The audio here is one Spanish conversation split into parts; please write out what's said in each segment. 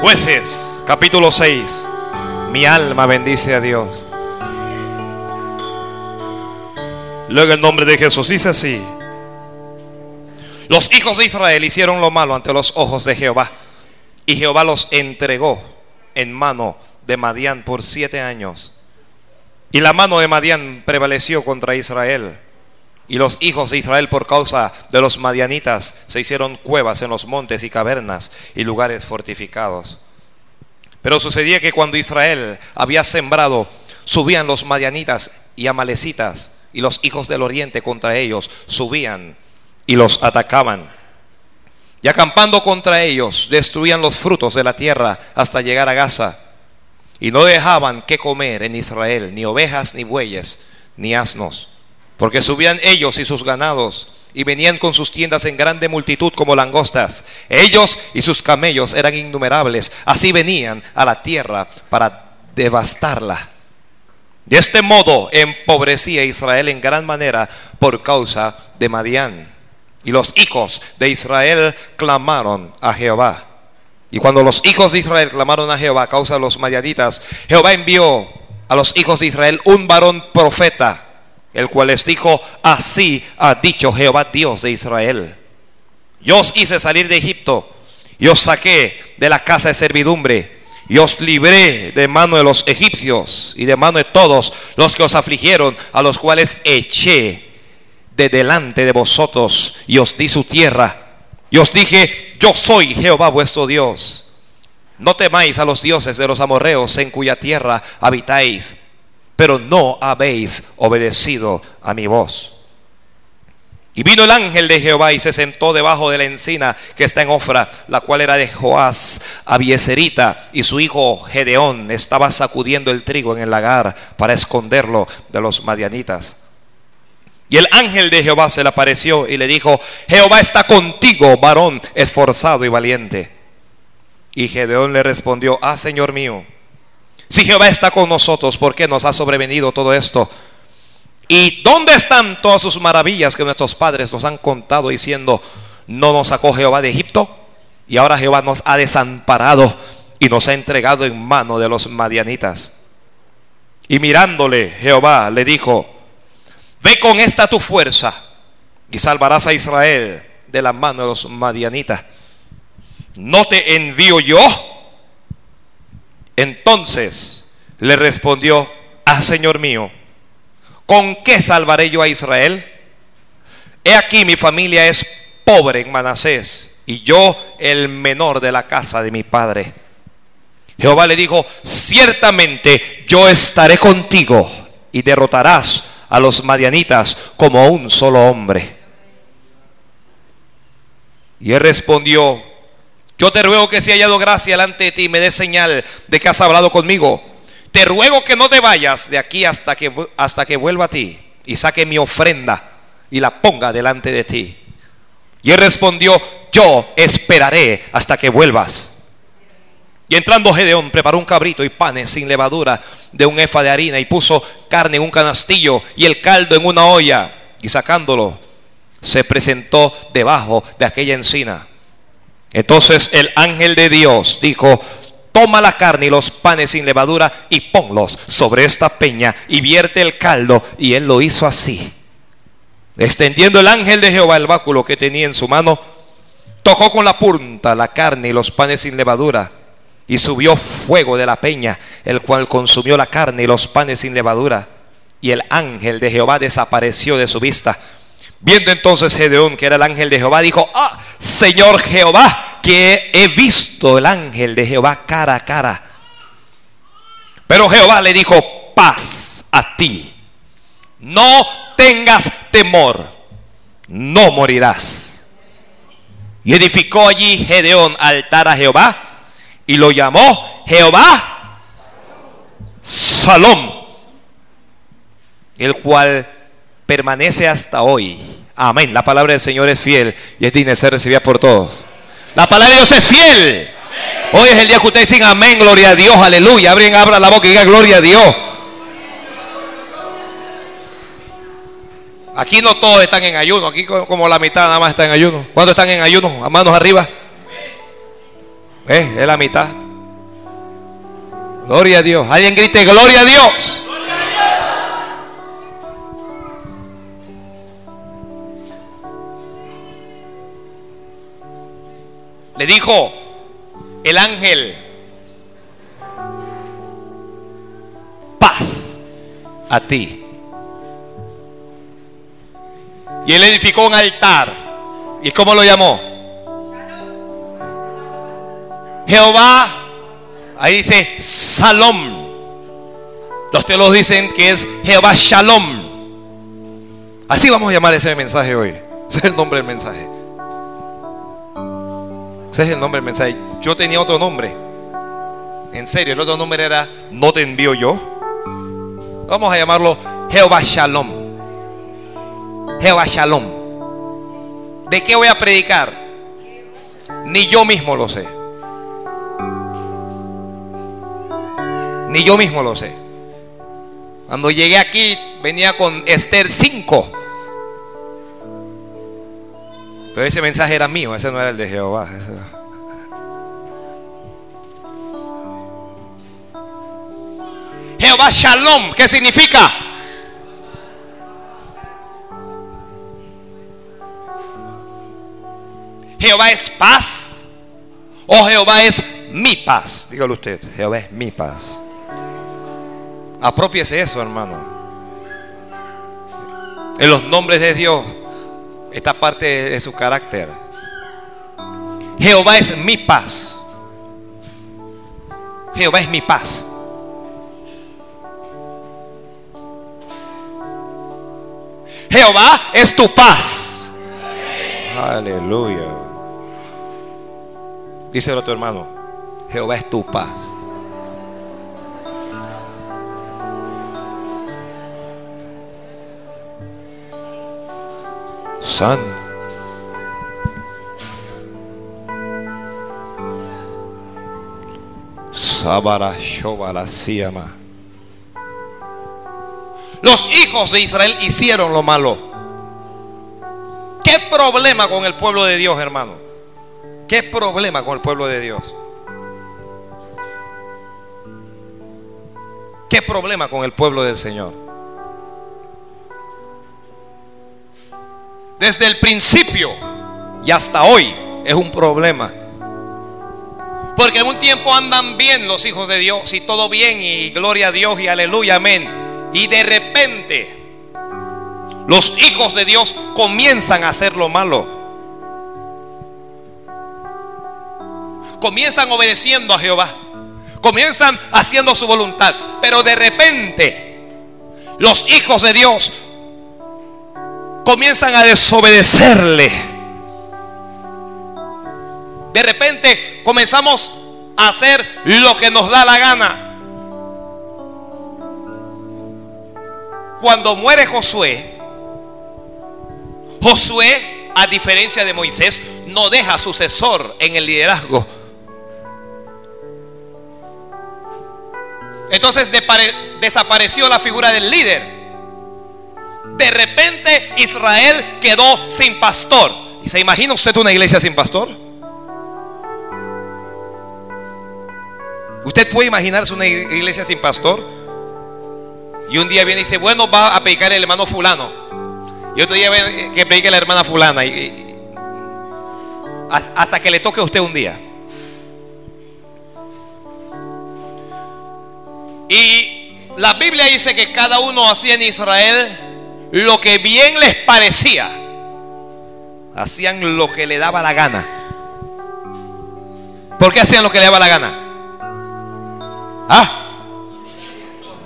Jueces, capítulo 6. Mi alma bendice a Dios. Luego el nombre de Jesús dice así. Los hijos de Israel hicieron lo malo ante los ojos de Jehová. Y Jehová los entregó en mano de Madián por siete años. Y la mano de Madián prevaleció contra Israel. Y los hijos de Israel por causa de los madianitas se hicieron cuevas en los montes y cavernas y lugares fortificados. Pero sucedía que cuando Israel había sembrado, subían los madianitas y amalecitas y los hijos del oriente contra ellos subían y los atacaban. Y acampando contra ellos, destruían los frutos de la tierra hasta llegar a Gaza. Y no dejaban que comer en Israel, ni ovejas, ni bueyes, ni asnos porque subían ellos y sus ganados y venían con sus tiendas en grande multitud como langostas. Ellos y sus camellos eran innumerables. Así venían a la tierra para devastarla. De este modo empobrecía Israel en gran manera por causa de Madián. Y los hijos de Israel clamaron a Jehová. Y cuando los hijos de Israel clamaron a Jehová a causa de los madianitas, Jehová envió a los hijos de Israel un varón profeta el cual les dijo, así ha dicho Jehová Dios de Israel. Yo os hice salir de Egipto y os saqué de la casa de servidumbre y os libré de mano de los egipcios y de mano de todos los que os afligieron, a los cuales eché de delante de vosotros y os di su tierra. Y os dije, yo soy Jehová vuestro Dios. No temáis a los dioses de los amorreos en cuya tierra habitáis pero no habéis obedecido a mi voz. Y vino el ángel de Jehová y se sentó debajo de la encina que está en Ofra, la cual era de Joás Abieserita, y su hijo Gedeón estaba sacudiendo el trigo en el lagar para esconderlo de los madianitas. Y el ángel de Jehová se le apareció y le dijo, Jehová está contigo, varón esforzado y valiente. Y Gedeón le respondió, ah, Señor mío, si Jehová está con nosotros, ¿por qué nos ha sobrevenido todo esto? ¿Y dónde están todas sus maravillas que nuestros padres nos han contado diciendo, no nos sacó Jehová de Egipto? Y ahora Jehová nos ha desamparado y nos ha entregado en mano de los madianitas. Y mirándole, Jehová le dijo, ve con esta tu fuerza y salvarás a Israel de la mano de los madianitas. ¿No te envío yo? Entonces le respondió, ah Señor mío, ¿con qué salvaré yo a Israel? He aquí mi familia es pobre en Manasés y yo el menor de la casa de mi padre. Jehová le dijo, ciertamente yo estaré contigo y derrotarás a los madianitas como un solo hombre. Y él respondió, yo te ruego que si hallado gracia delante de ti me des señal de que has hablado conmigo. Te ruego que no te vayas de aquí hasta que, hasta que vuelva a ti y saque mi ofrenda y la ponga delante de ti. Y él respondió, yo esperaré hasta que vuelvas. Y entrando Gedeón preparó un cabrito y panes sin levadura de un efa de harina y puso carne en un canastillo y el caldo en una olla y sacándolo se presentó debajo de aquella encina. Entonces el ángel de Dios dijo, toma la carne y los panes sin levadura y ponlos sobre esta peña y vierte el caldo. Y él lo hizo así. Extendiendo el ángel de Jehová el báculo que tenía en su mano, tocó con la punta la carne y los panes sin levadura. Y subió fuego de la peña, el cual consumió la carne y los panes sin levadura. Y el ángel de Jehová desapareció de su vista. Viendo entonces Gedeón, que era el ángel de Jehová, dijo, ah, Señor Jehová, que he visto el ángel de Jehová cara a cara. Pero Jehová le dijo, paz a ti, no tengas temor, no morirás. Y edificó allí Gedeón altar a Jehová y lo llamó Jehová Salom, el cual permanece hasta hoy. Amén. La palabra del Señor es fiel y es digna de ser recibida por todos. La palabra de Dios es fiel. Hoy es el día que ustedes dicen amén, gloria a Dios, aleluya. Abren, abra la boca y digan gloria a Dios. Aquí no todos están en ayuno, aquí como la mitad nada más está en ayuno. ¿Cuántos están en ayuno? A manos arriba. ¿Eh? Es la mitad. Gloria a Dios. Alguien grite, gloria a Dios. Le dijo el ángel, paz a ti. Y él edificó un altar. ¿Y cómo lo llamó? Jehová, ahí dice Salom. Los teólogos dicen que es Jehová Shalom. Así vamos a llamar ese mensaje hoy. Ese es el nombre del mensaje. Ese es el nombre del mensaje. Yo tenía otro nombre. En serio, el otro nombre era No te envío yo. Vamos a llamarlo Jehová Shalom. Jehová Shalom. ¿De qué voy a predicar? Ni yo mismo lo sé. Ni yo mismo lo sé. Cuando llegué aquí venía con Esther 5. Pero ese mensaje era mío, ese no era el de Jehová. Jehová Shalom, ¿qué significa? Jehová es paz o Jehová es mi paz. Dígalo usted, Jehová es mi paz. Apropiese eso, hermano. En los nombres de Dios esta parte de su carácter. Jehová es mi paz. Jehová es mi paz. Jehová es tu paz. Aleluya. Díselo a tu hermano. Jehová es tu paz. Siama. Los hijos de Israel hicieron lo malo. ¿Qué problema con el pueblo de Dios, hermano? ¿Qué problema con el pueblo de Dios? ¿Qué problema con el pueblo del Señor? Desde el principio y hasta hoy es un problema. Porque en un tiempo andan bien los hijos de Dios y todo bien y gloria a Dios y aleluya, amén. Y de repente los hijos de Dios comienzan a hacer lo malo. Comienzan obedeciendo a Jehová. Comienzan haciendo su voluntad. Pero de repente los hijos de Dios comienzan a desobedecerle. De repente comenzamos a hacer lo que nos da la gana. Cuando muere Josué, Josué, a diferencia de Moisés, no deja sucesor en el liderazgo. Entonces desapareció la figura del líder de repente Israel quedó sin pastor. ¿Y se imagina usted una iglesia sin pastor? ¿Usted puede imaginarse una iglesia sin pastor? Y un día viene y dice, bueno, va a predicar el hermano fulano. Y otro día viene que predique la hermana fulana. Hasta que le toque a usted un día. Y la Biblia dice que cada uno hacía en Israel lo que bien les parecía. Hacían lo que le daba la gana. ¿Por qué hacían lo que le daba la gana? Ah,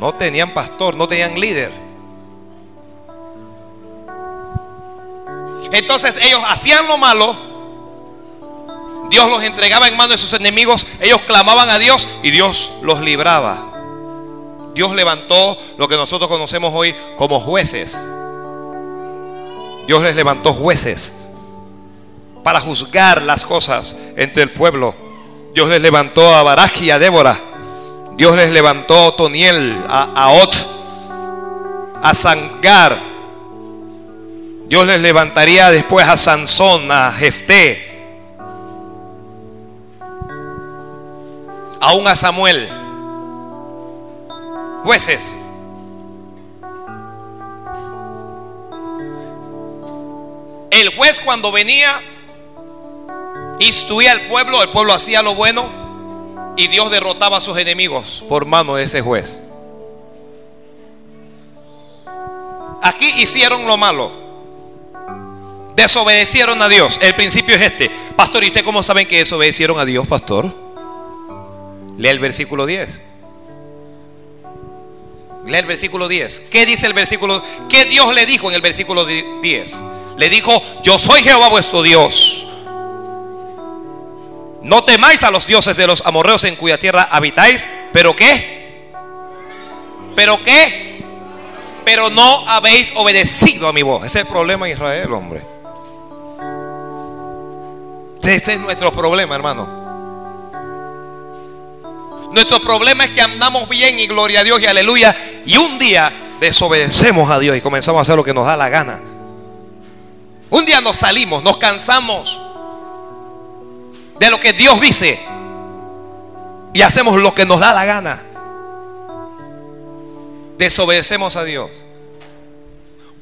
no tenían pastor, no tenían líder. Entonces ellos hacían lo malo. Dios los entregaba en manos de sus enemigos. Ellos clamaban a Dios y Dios los libraba. Dios levantó lo que nosotros conocemos hoy como jueces. Dios les levantó jueces para juzgar las cosas entre el pueblo. Dios les levantó a Baraj y a Débora. Dios les levantó a Otoniel, a, Ot, a Sangar. Dios les levantaría después a Sansón, a Jefté, aún a Samuel. Jueces. El juez cuando venía, instruía al pueblo, el pueblo hacía lo bueno y Dios derrotaba a sus enemigos por mano de ese juez. Aquí hicieron lo malo. Desobedecieron a Dios. El principio es este. Pastor, ¿y usted cómo saben que desobedecieron a Dios, pastor? Lea el versículo 10. Lea el versículo 10. ¿Qué dice el versículo? ¿Qué Dios le dijo en el versículo 10? Le dijo, yo soy Jehová vuestro Dios. No temáis a los dioses de los amorreos en cuya tierra habitáis, pero ¿qué? ¿Pero qué? Pero no habéis obedecido a mi voz. Ese es el problema de Israel, hombre. Este es nuestro problema, hermano. Nuestro problema es que andamos bien y gloria a Dios y aleluya. Y un día desobedecemos a Dios y comenzamos a hacer lo que nos da la gana. Un día nos salimos, nos cansamos de lo que Dios dice y hacemos lo que nos da la gana. Desobedecemos a Dios.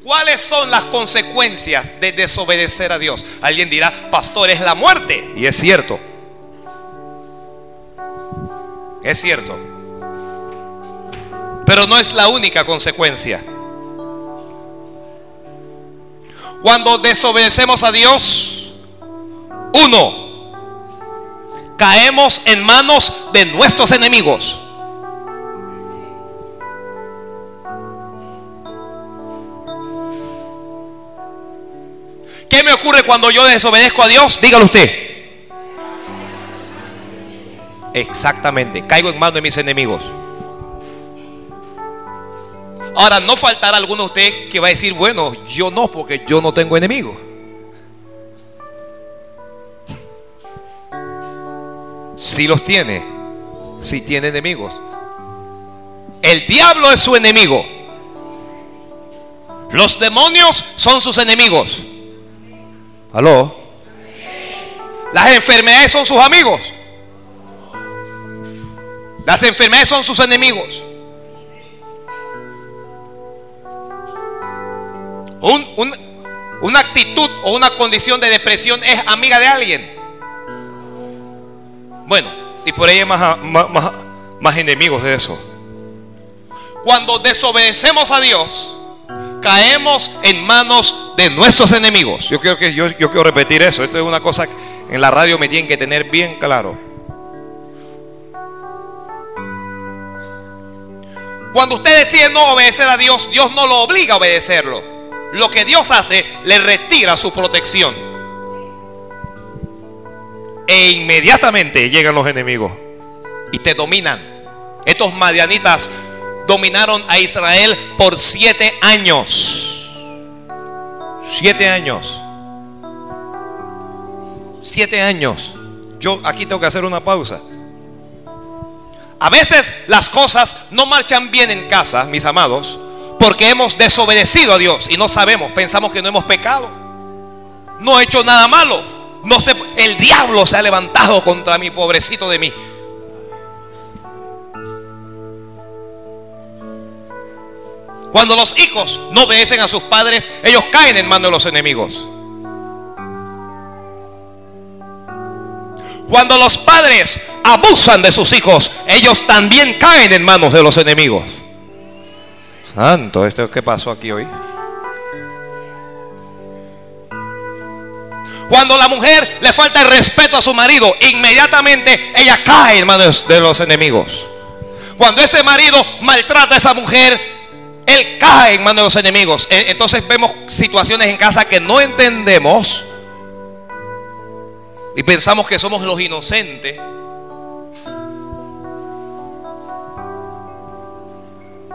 ¿Cuáles son las consecuencias de desobedecer a Dios? Alguien dirá, pastor, es la muerte. Y es cierto. Es cierto. Pero no es la única consecuencia. Cuando desobedecemos a Dios, uno, caemos en manos de nuestros enemigos. ¿Qué me ocurre cuando yo desobedezco a Dios? Dígalo usted. Exactamente, caigo en manos de mis enemigos. Ahora, no faltará alguno de ustedes que va a decir, bueno, yo no, porque yo no tengo enemigos. Si los tiene, si tiene enemigos. El diablo es su enemigo. Los demonios son sus enemigos. ¿Aló? Las enfermedades son sus amigos. Las enfermedades son sus enemigos. Una actitud o una condición de depresión es amiga de alguien. Bueno, y por ahí hay más, más, más enemigos de eso. Cuando desobedecemos a Dios, caemos en manos de nuestros enemigos. Yo quiero que yo, yo quiero repetir eso. Esto es una cosa que en la radio me tienen que tener bien claro. Cuando usted decide no obedecer a Dios, Dios no lo obliga a obedecerlo. Lo que Dios hace, le retira su protección. E inmediatamente llegan los enemigos y te dominan. Estos madianitas dominaron a Israel por siete años. Siete años. Siete años. Yo aquí tengo que hacer una pausa. A veces las cosas no marchan bien en casa, mis amados, porque hemos desobedecido a Dios y no sabemos, pensamos que no hemos pecado. No he hecho nada malo. No sé, el diablo se ha levantado contra mi pobrecito de mí. Cuando los hijos no obedecen a sus padres, ellos caen en manos de los enemigos. Cuando los padres abusan de sus hijos, ellos también caen en manos de los enemigos. Santo, ¿esto qué pasó aquí hoy? Cuando la mujer le falta respeto a su marido, inmediatamente ella cae en manos de los enemigos. Cuando ese marido maltrata a esa mujer, él cae en manos de los enemigos. Entonces vemos situaciones en casa que no entendemos y pensamos que somos los inocentes.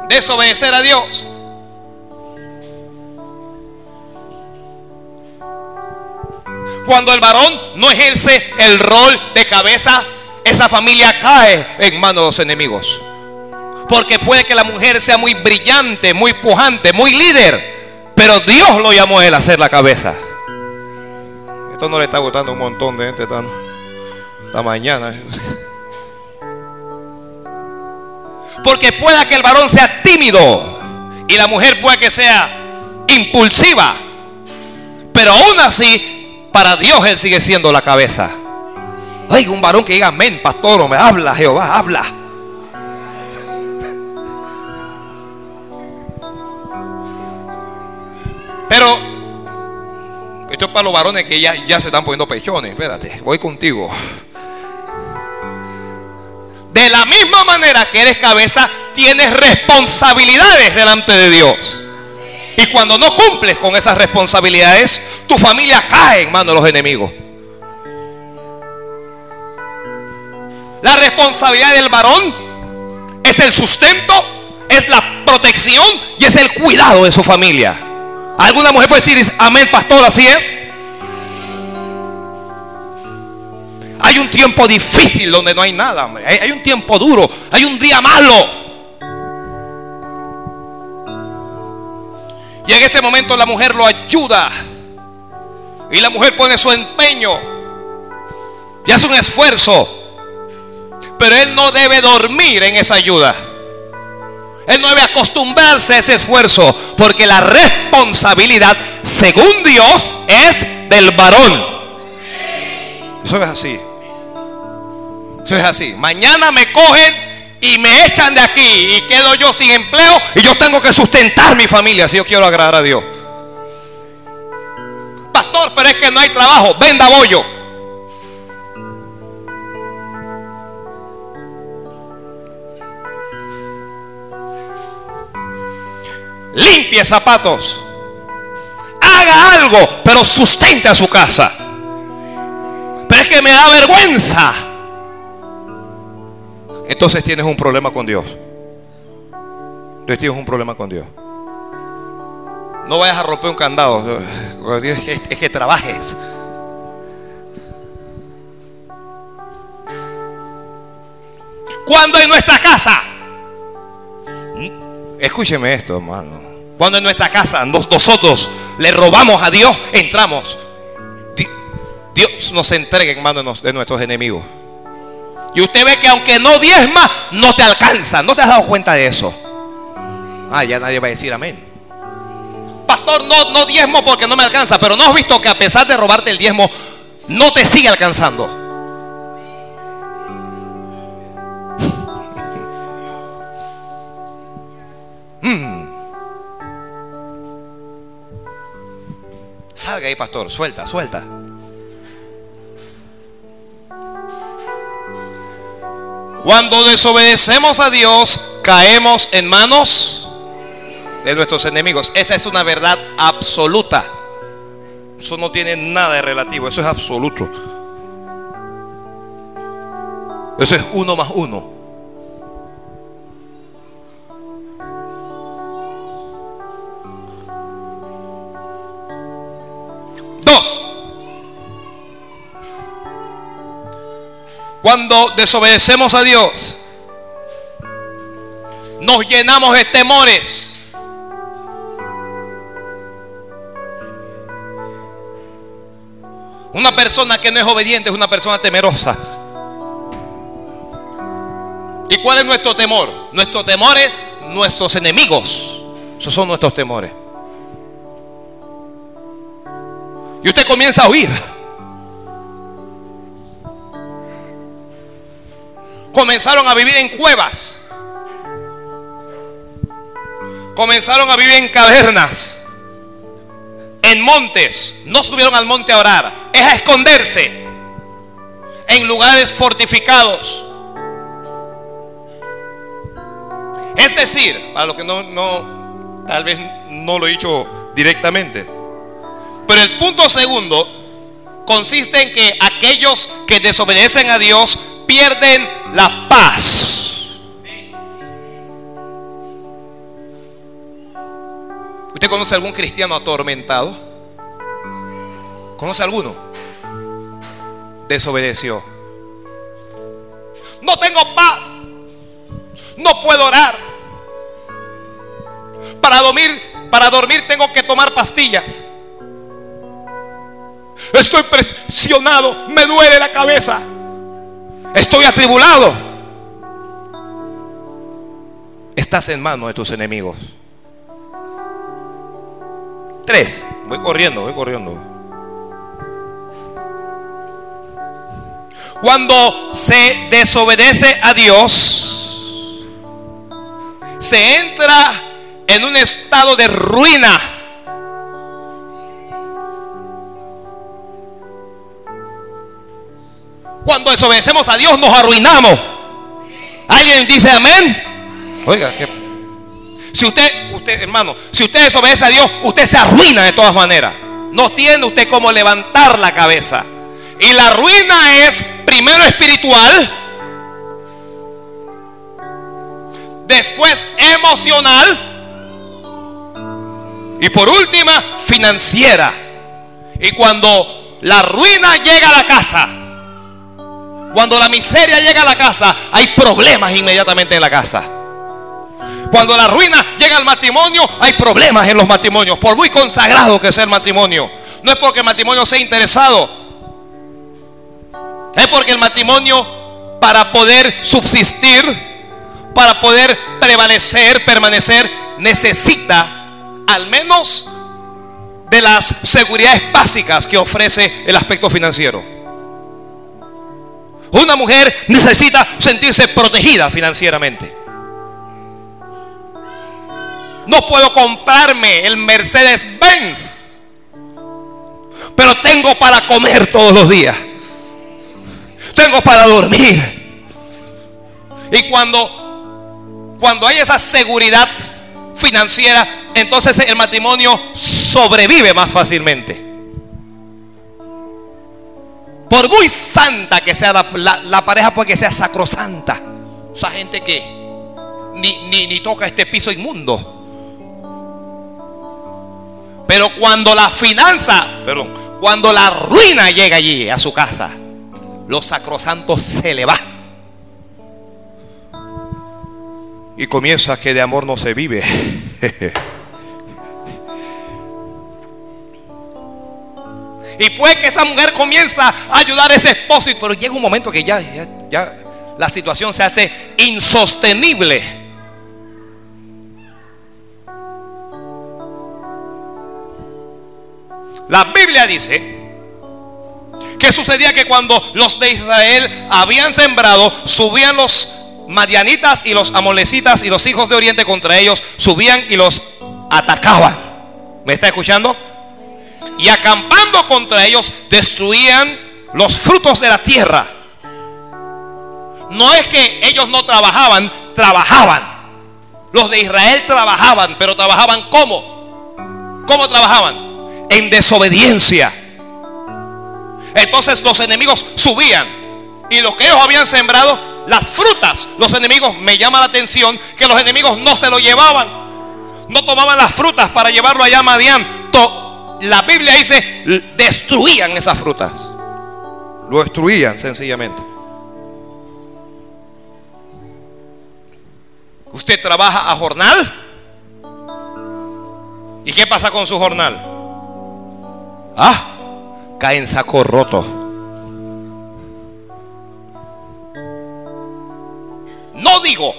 Desobedecer a Dios. Cuando el varón no ejerce el rol de cabeza, esa familia cae en manos de los enemigos. Porque puede que la mujer sea muy brillante, muy pujante, muy líder, pero Dios lo llamó a él a ser la cabeza no le está gustando un montón de gente esta, esta mañana. Porque pueda que el varón sea tímido y la mujer pueda que sea impulsiva. Pero aún así, para Dios Él sigue siendo la cabeza. Oiga, un varón que diga amén, pastor, o me habla, Jehová, habla. Pero esto es para los varones que ya, ya se están poniendo pechones. Espérate, voy contigo. De la misma manera que eres cabeza, tienes responsabilidades delante de Dios. Y cuando no cumples con esas responsabilidades, tu familia cae en manos de los enemigos. La responsabilidad del varón es el sustento, es la protección y es el cuidado de su familia. ¿Alguna mujer puede decir, amén, pastor, así es? Hay un tiempo difícil donde no hay nada, Hay, un tiempo duro, hay un día malo. Y en ese momento la mujer lo ayuda. Y la mujer pone su empeño. Y hace un esfuerzo. Pero él no debe dormir en esa ayuda. Él no debe acostumbrarse a ese esfuerzo. Porque la responsabilidad, según Dios, es del varón. Eso es así. Eso es así. Mañana me cogen y me echan de aquí y quedo yo sin empleo y yo tengo que sustentar mi familia si yo quiero agradar a Dios. Pastor, pero es que no hay trabajo. Venda bollo. Limpie zapatos. Haga algo, pero sustente a su casa. Pero es que me da vergüenza entonces tienes un problema con Dios. Entonces tienes un problema con Dios. No vayas a romper un candado. Es que, es que trabajes. Cuando en nuestra casa, escúcheme esto, hermano. Cuando en nuestra casa nosotros le robamos a Dios, entramos. Dios nos entrega en manos de nuestros enemigos. Y usted ve que aunque no diezma, no te alcanza. ¿No te has dado cuenta de eso? Ah, ya nadie va a decir amén. Pastor, no, no diezmo porque no me alcanza. Pero no has visto que a pesar de robarte el diezmo, no te sigue alcanzando. Mm. Salga ahí, pastor. Suelta, suelta. Cuando desobedecemos a Dios, caemos en manos de nuestros enemigos. Esa es una verdad absoluta. Eso no tiene nada de relativo, eso es absoluto. Eso es uno más uno. Dos. Cuando desobedecemos a Dios, nos llenamos de temores. Una persona que no es obediente es una persona temerosa. ¿Y cuál es nuestro temor? Nuestro temor es nuestros enemigos. Esos son nuestros temores. Y usted comienza a huir. Comenzaron a vivir en cuevas. Comenzaron a vivir en cavernas, en montes. No subieron al monte a orar, es a esconderse en lugares fortificados. Es decir, para los que no, no, tal vez no lo he dicho directamente, pero el punto segundo consiste en que aquellos que desobedecen a Dios pierden la paz. ¿Usted conoce algún cristiano atormentado? ¿Conoce alguno? Desobedeció. No tengo paz. No puedo orar. Para dormir, para dormir tengo que tomar pastillas. Estoy presionado, me duele la cabeza. Estoy atribulado. estás en manos de tus enemigos. Tres. Voy corriendo, voy corriendo. Cuando se desobedece a Dios, se entra en un estado de ruina. Cuando desobedecemos a Dios nos arruinamos. ¿Alguien dice amén? Oiga, si usted, usted, hermano, si usted desobedece a Dios, usted se arruina de todas maneras. No tiene usted como levantar la cabeza. Y la ruina es primero espiritual, después emocional y por última financiera. Y cuando la ruina llega a la casa, cuando la miseria llega a la casa, hay problemas inmediatamente en la casa. Cuando la ruina llega al matrimonio, hay problemas en los matrimonios, por muy consagrado que sea el matrimonio. No es porque el matrimonio sea interesado, es porque el matrimonio, para poder subsistir, para poder prevalecer, permanecer, necesita al menos de las seguridades básicas que ofrece el aspecto financiero. Una mujer necesita sentirse protegida financieramente. No puedo comprarme el Mercedes Benz, pero tengo para comer todos los días. Tengo para dormir. Y cuando cuando hay esa seguridad financiera, entonces el matrimonio sobrevive más fácilmente. Por muy santa que sea la, pareja, puede que sea sacrosanta. Esa gente que ni, ni, ni toca este piso inmundo. Pero cuando la finanza, perdón, cuando la ruina llega allí a su casa, los sacrosantos se le va. Y comienza que de amor no se vive. Y puede que esa mujer comienza a ayudar a ese esposo, pero llega un momento que ya, ya, ya la situación se hace insostenible. La Biblia dice que sucedía que cuando los de Israel habían sembrado, subían los madianitas y los amolecitas y los hijos de Oriente contra ellos, subían y los atacaban. ¿Me está escuchando? Y acampando contra ellos, destruían los frutos de la tierra. No es que ellos no trabajaban, trabajaban. Los de Israel trabajaban, pero trabajaban ¿cómo? ¿Cómo trabajaban? En desobediencia. Entonces los enemigos subían y lo que ellos habían sembrado, las frutas, los enemigos, me llama la atención que los enemigos no se lo llevaban. No tomaban las frutas para llevarlo allá a Madián la Biblia dice, destruían esas frutas. Lo destruían sencillamente. Usted trabaja a jornal. ¿Y qué pasa con su jornal? Ah, cae en saco roto. No digo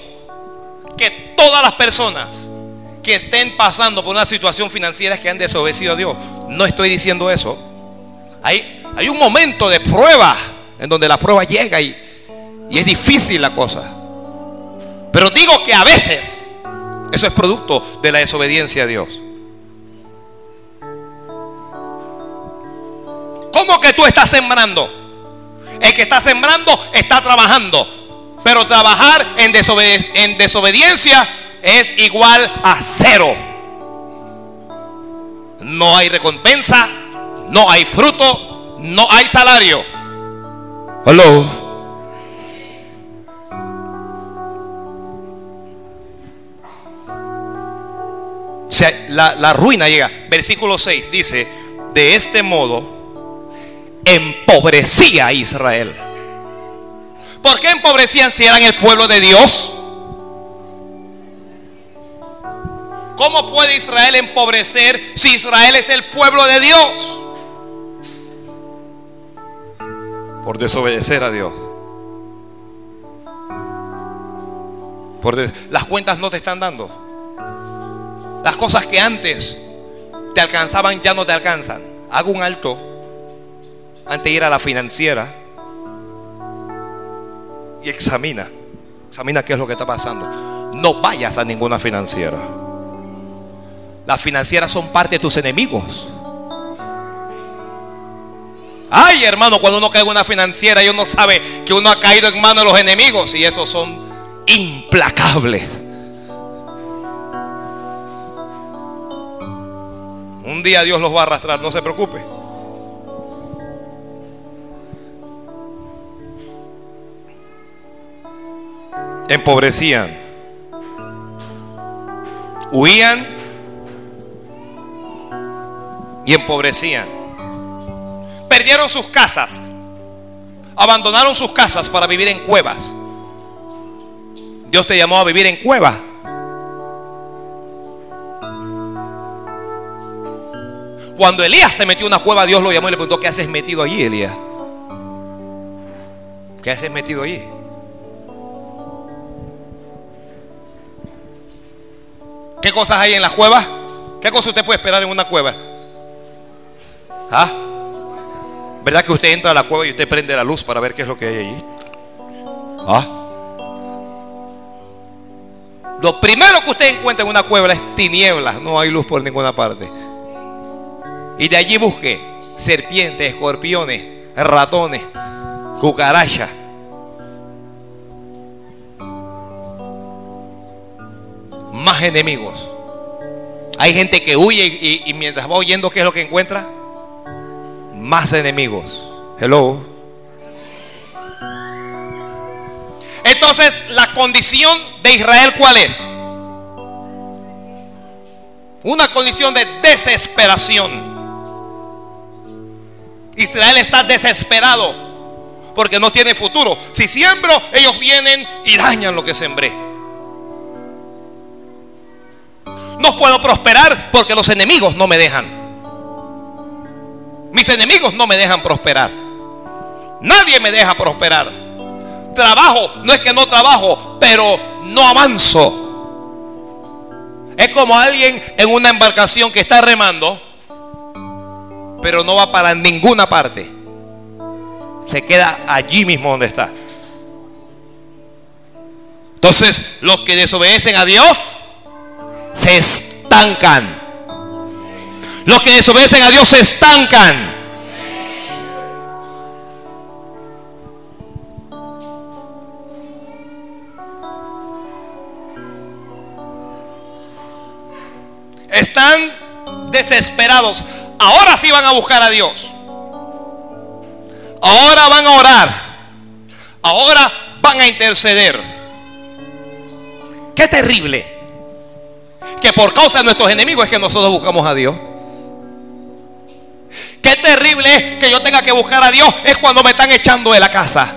que todas las personas que estén pasando por una situación financiera que han desobedecido a Dios. No estoy diciendo eso. Hay, un momento de prueba en donde la prueba llega y, es difícil la cosa. Pero digo que a veces eso es producto de la desobediencia a Dios. ¿Cómo que tú estás sembrando? El que está sembrando está trabajando. Pero trabajar en, en desobediencia es igual a cero. No hay recompensa, no hay fruto, no hay salario. Hello. la, la ruina llega. Versículo 6 dice, de este modo empobrecía a Israel. ¿Por qué empobrecían si eran el pueblo de Dios? ¿Cómo puede Israel empobrecer si Israel es el pueblo de Dios? Por desobedecer a Dios. Por las cuentas no te están dando. Las cosas que antes te alcanzaban ya no te alcanzan. Hago un alto antes de ir a la financiera y examina. Examina qué es lo que está pasando. No vayas a ninguna financiera. Las financieras son parte de tus enemigos. Ay, hermano, cuando uno cae en una financiera y uno sabe que uno ha caído en manos de los enemigos y esos son implacables. Un día Dios los va a arrastrar, no se preocupe. Empobrecían. Huían y empobrecían. Perdieron sus casas. Abandonaron sus casas para vivir en cuevas. Dios te llamó a vivir en cuevas. Cuando Elías se metió en una cueva, Dios lo llamó y le preguntó, ¿qué haces metido allí, Elías? ¿Qué haces metido allí? ¿Qué cosas hay en las cuevas? ¿Qué cosas usted puede esperar en una cueva? ¿Ah? ¿Verdad que usted entra a la cueva y usted prende la luz para ver qué es lo que hay allí? ¿Ah? Lo primero que usted encuentra en una cueva es tinieblas, no hay luz por ninguna parte. Y de allí busque serpientes, escorpiones, ratones, cucarachas. Más enemigos. Hay gente que huye y, y, mientras va oyendo, ¿qué es lo que encuentra? Más enemigos. Hello. Entonces, la condición de Israel, ¿cuál es? Una condición de desesperación. Israel está desesperado porque no tiene futuro. Si siembro, ellos vienen y dañan lo que sembré. No puedo prosperar porque los enemigos no me dejan. Mis enemigos no me dejan prosperar. Nadie me deja prosperar. Trabajo, no es que no trabajo, pero no avanzo. Es como alguien en una embarcación que está remando pero no va para ninguna parte. Se queda allí mismo donde está. Entonces, los que desobedecen a Dios se estancan. Los que desobedecen a Dios se estancan. Están desesperados. Ahora sí van a buscar a Dios. Ahora van a orar. Ahora van a interceder. Qué terrible. Que por causa de nuestros enemigos es que nosotros buscamos a Dios. Qué terrible es que yo tenga que buscar a Dios es cuando me están echando de la casa.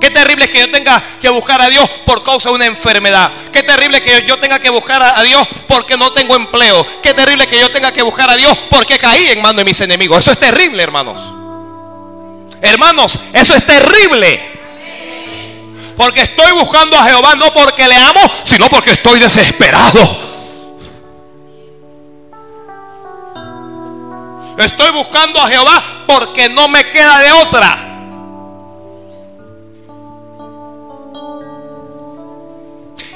Qué terrible es que yo tenga que buscar a Dios por causa de una enfermedad. Qué terrible es que yo tenga que buscar a Dios porque no tengo empleo. Qué terrible es que yo tenga que buscar a Dios porque caí en manos de mis enemigos. Eso es terrible, hermanos. Hermanos, eso es terrible. Porque estoy buscando a Jehová no porque le amo, sino porque estoy desesperado. Estoy buscando a Jehová porque no me queda de otra.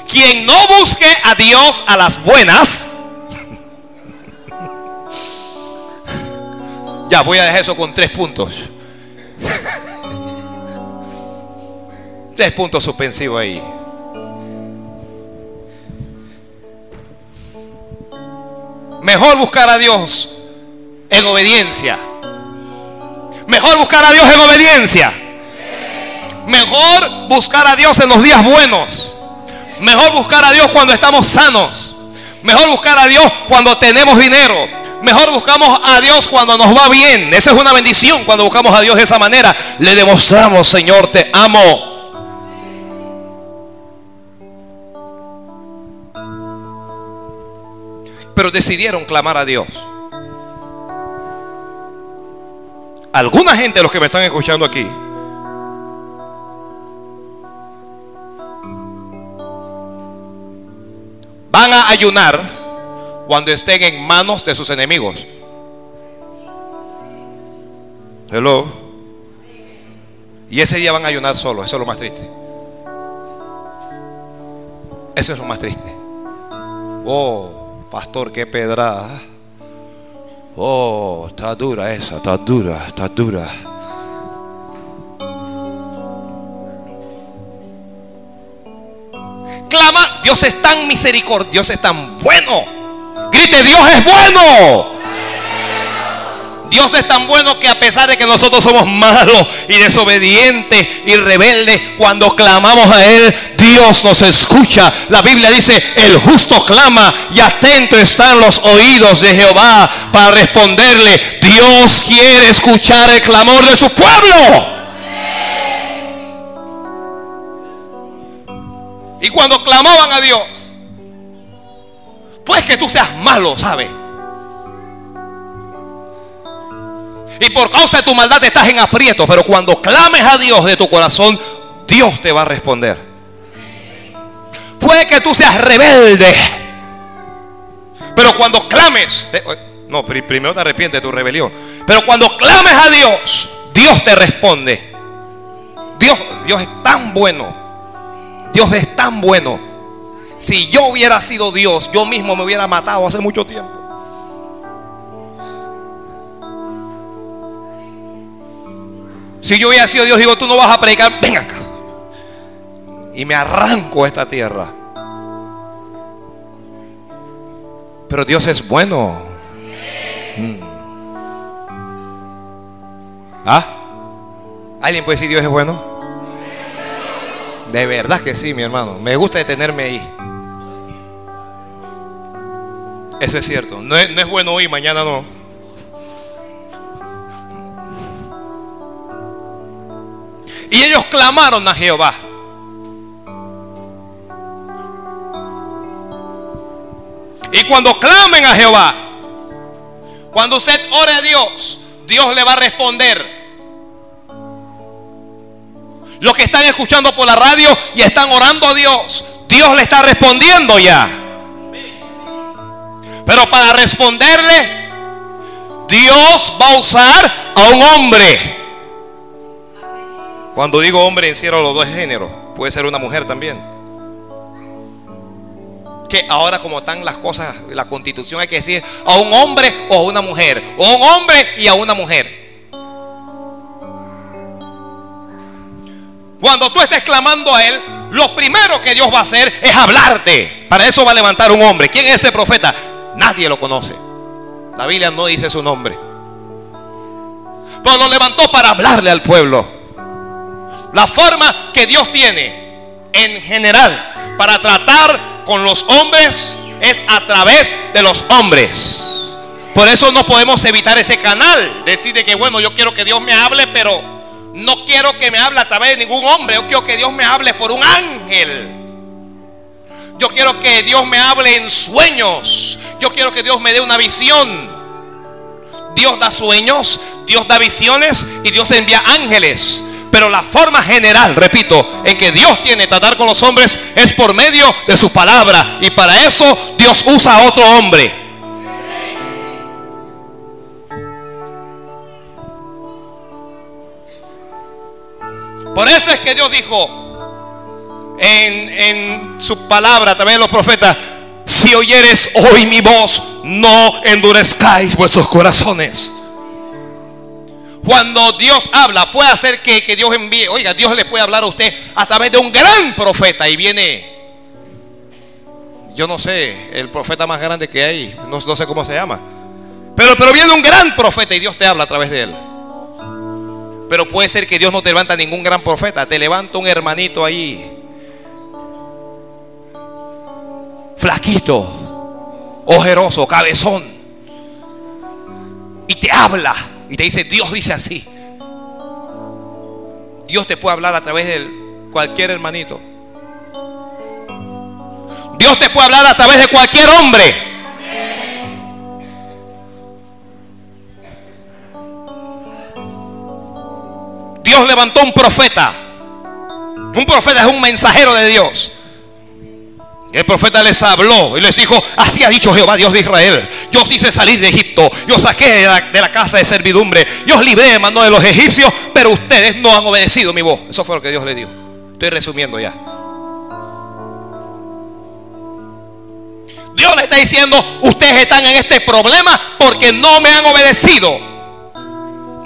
Quien no busque a Dios a las buenas, ya voy a dejar eso con tres puntos. tres puntos suspensivos ahí. Mejor buscar a Dios en obediencia. Mejor buscar a Dios en obediencia. Mejor buscar a Dios en los días buenos. Mejor buscar a Dios cuando estamos sanos. Mejor buscar a Dios cuando tenemos dinero. Mejor buscamos a Dios cuando nos va bien. Esa es una bendición cuando buscamos a Dios de esa manera. Le demostramos, Señor, te amo. Pero decidieron clamar a Dios. Alguna gente, los que me están escuchando aquí, ayunar cuando estén en manos de sus enemigos. Hello. Y ese día van a ayunar solo, eso es lo más triste. Eso es lo más triste. Oh, pastor, qué pedrada. Oh, está dura esa, está dura, está dura. Clama, Dios es tan misericordioso, Dios es tan bueno. Grite, Dios es bueno. Dios es tan bueno que a pesar de que nosotros somos malos y desobedientes y rebeldes, cuando clamamos a Él, Dios nos escucha. La Biblia dice, el justo clama y atento están los oídos de Jehová para responderle. Dios quiere escuchar el clamor de su pueblo. Y cuando clamaban a Dios, pues que tú seas malo, ¿sabes? Y por causa de tu maldad estás en aprieto. Pero cuando clames a Dios de tu corazón, Dios te va a responder. Puede que tú seas rebelde. Pero cuando clames, no, primero te arrepientes de tu rebelión. Pero cuando clames a Dios, Dios te responde. Dios, Dios es tan bueno. Dios es tan bueno. Si yo hubiera sido Dios, yo mismo me hubiera matado hace mucho tiempo. Si yo hubiera sido Dios, digo, tú no vas a predicar, ven acá. Y me arranco esta tierra. Pero Dios es bueno. Mm. ¿Ah? ¿Alguien puede decir Dios es bueno? De verdad que sí, mi hermano. Me gusta detenerme ahí. Eso es cierto. No es, no es bueno hoy, mañana no. Y ellos clamaron a Jehová. Y cuando clamen a Jehová, cuando usted ore a Dios, Dios le va a responder. Los que están escuchando por la radio y están orando a Dios, Dios le está respondiendo ya. Pero para responderle, Dios va a usar a un hombre. Cuando digo hombre, encierro los dos géneros. Puede ser una mujer también. Que ahora como están las cosas, la constitución hay que decir a un hombre o a una mujer. O a un hombre y a una mujer. Cuando tú estés clamando a Él, lo primero que Dios va a hacer es hablarte. Para eso va a levantar un hombre. ¿Quién es ese profeta? Nadie lo conoce. La Biblia no dice su nombre. Pero lo levantó para hablarle al pueblo. La forma que Dios tiene en general para tratar con los hombres es a través de los hombres. Por eso no podemos evitar ese canal. Decir de que, bueno, yo quiero que Dios me hable, pero no quiero que me hable a través de ningún hombre. Yo quiero que Dios me hable por un ángel. Yo quiero que Dios me hable en sueños. Yo quiero que Dios me dé una visión. Dios da sueños, Dios da visiones y Dios envía ángeles. Pero la forma general, repito, en que Dios tiene tratar con los hombres es por medio de su palabra. Y para eso Dios usa a otro hombre. Por eso es que Dios dijo en, en su palabra a los profetas, si oyeres hoy mi voz, no endurezcáis vuestros corazones. Cuando Dios habla, puede hacer que, Dios envíe. Oiga, Dios le puede hablar a usted a través de un gran profeta. Y viene, yo no sé, el profeta más grande que hay. No, sé cómo se llama. Pero, pero viene un gran profeta y Dios te habla a través de él. Pero puede ser que Dios no te levanta ningún gran profeta. Te levanta un hermanito ahí. Flaquito. Ojeroso, cabezón. Y te habla y te dice, Dios dice así. Dios te puede hablar a través de cualquier hermanito. Dios te puede hablar a través de cualquier hombre. Dios levantó un profeta. Un profeta es un mensajero de Dios. El profeta les habló y les dijo, así ha dicho Jehová, Dios de Israel. Yo os hice salir de Egipto, yo saqué de la, casa de servidumbre, yo os libré de mano de los egipcios, pero ustedes no han obedecido mi voz. Eso fue lo que Dios le dijo. Estoy resumiendo ya. Dios le está diciendo, ustedes están en este problema porque no me han obedecido.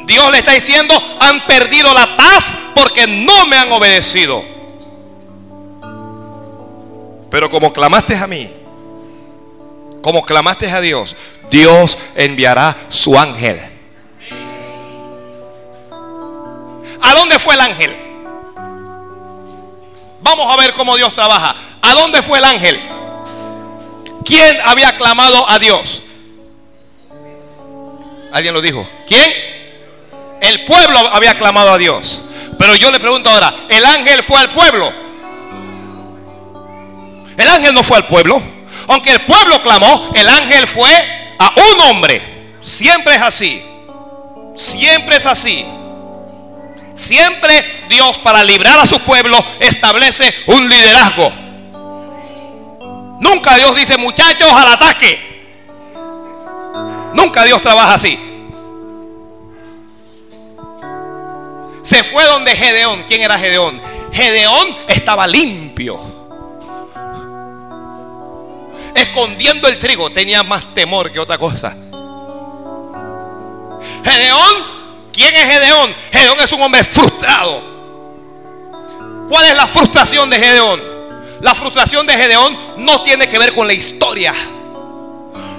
Dios le está diciendo, han perdido la paz porque no me han obedecido. Pero como clamaste a mí, como clamaste a Dios, Dios enviará su ángel. ¿A dónde fue el ángel? Vamos a ver cómo Dios trabaja. ¿A dónde fue el ángel? ¿Quién había clamado a Dios? ¿Alguien lo dijo? ¿Quién? El pueblo había clamado a Dios. Pero yo le pregunto ahora, ¿el ángel fue al pueblo? El ángel no fue al pueblo. Aunque el pueblo clamó, el ángel fue a un hombre. Siempre es así. Siempre es así. Siempre Dios para librar a su pueblo establece un liderazgo. Nunca Dios dice muchachos al ataque. Nunca Dios trabaja así. Se fue donde Gedeón. ¿Quién era Gedeón? Gedeón estaba limpio. Escondiendo el trigo. Tenía más temor que otra cosa. Gedeón. ¿Quién es Gedeón? Gedeón es un hombre frustrado. ¿Cuál es la frustración de Gedeón? La frustración de Gedeón no tiene que ver con la historia.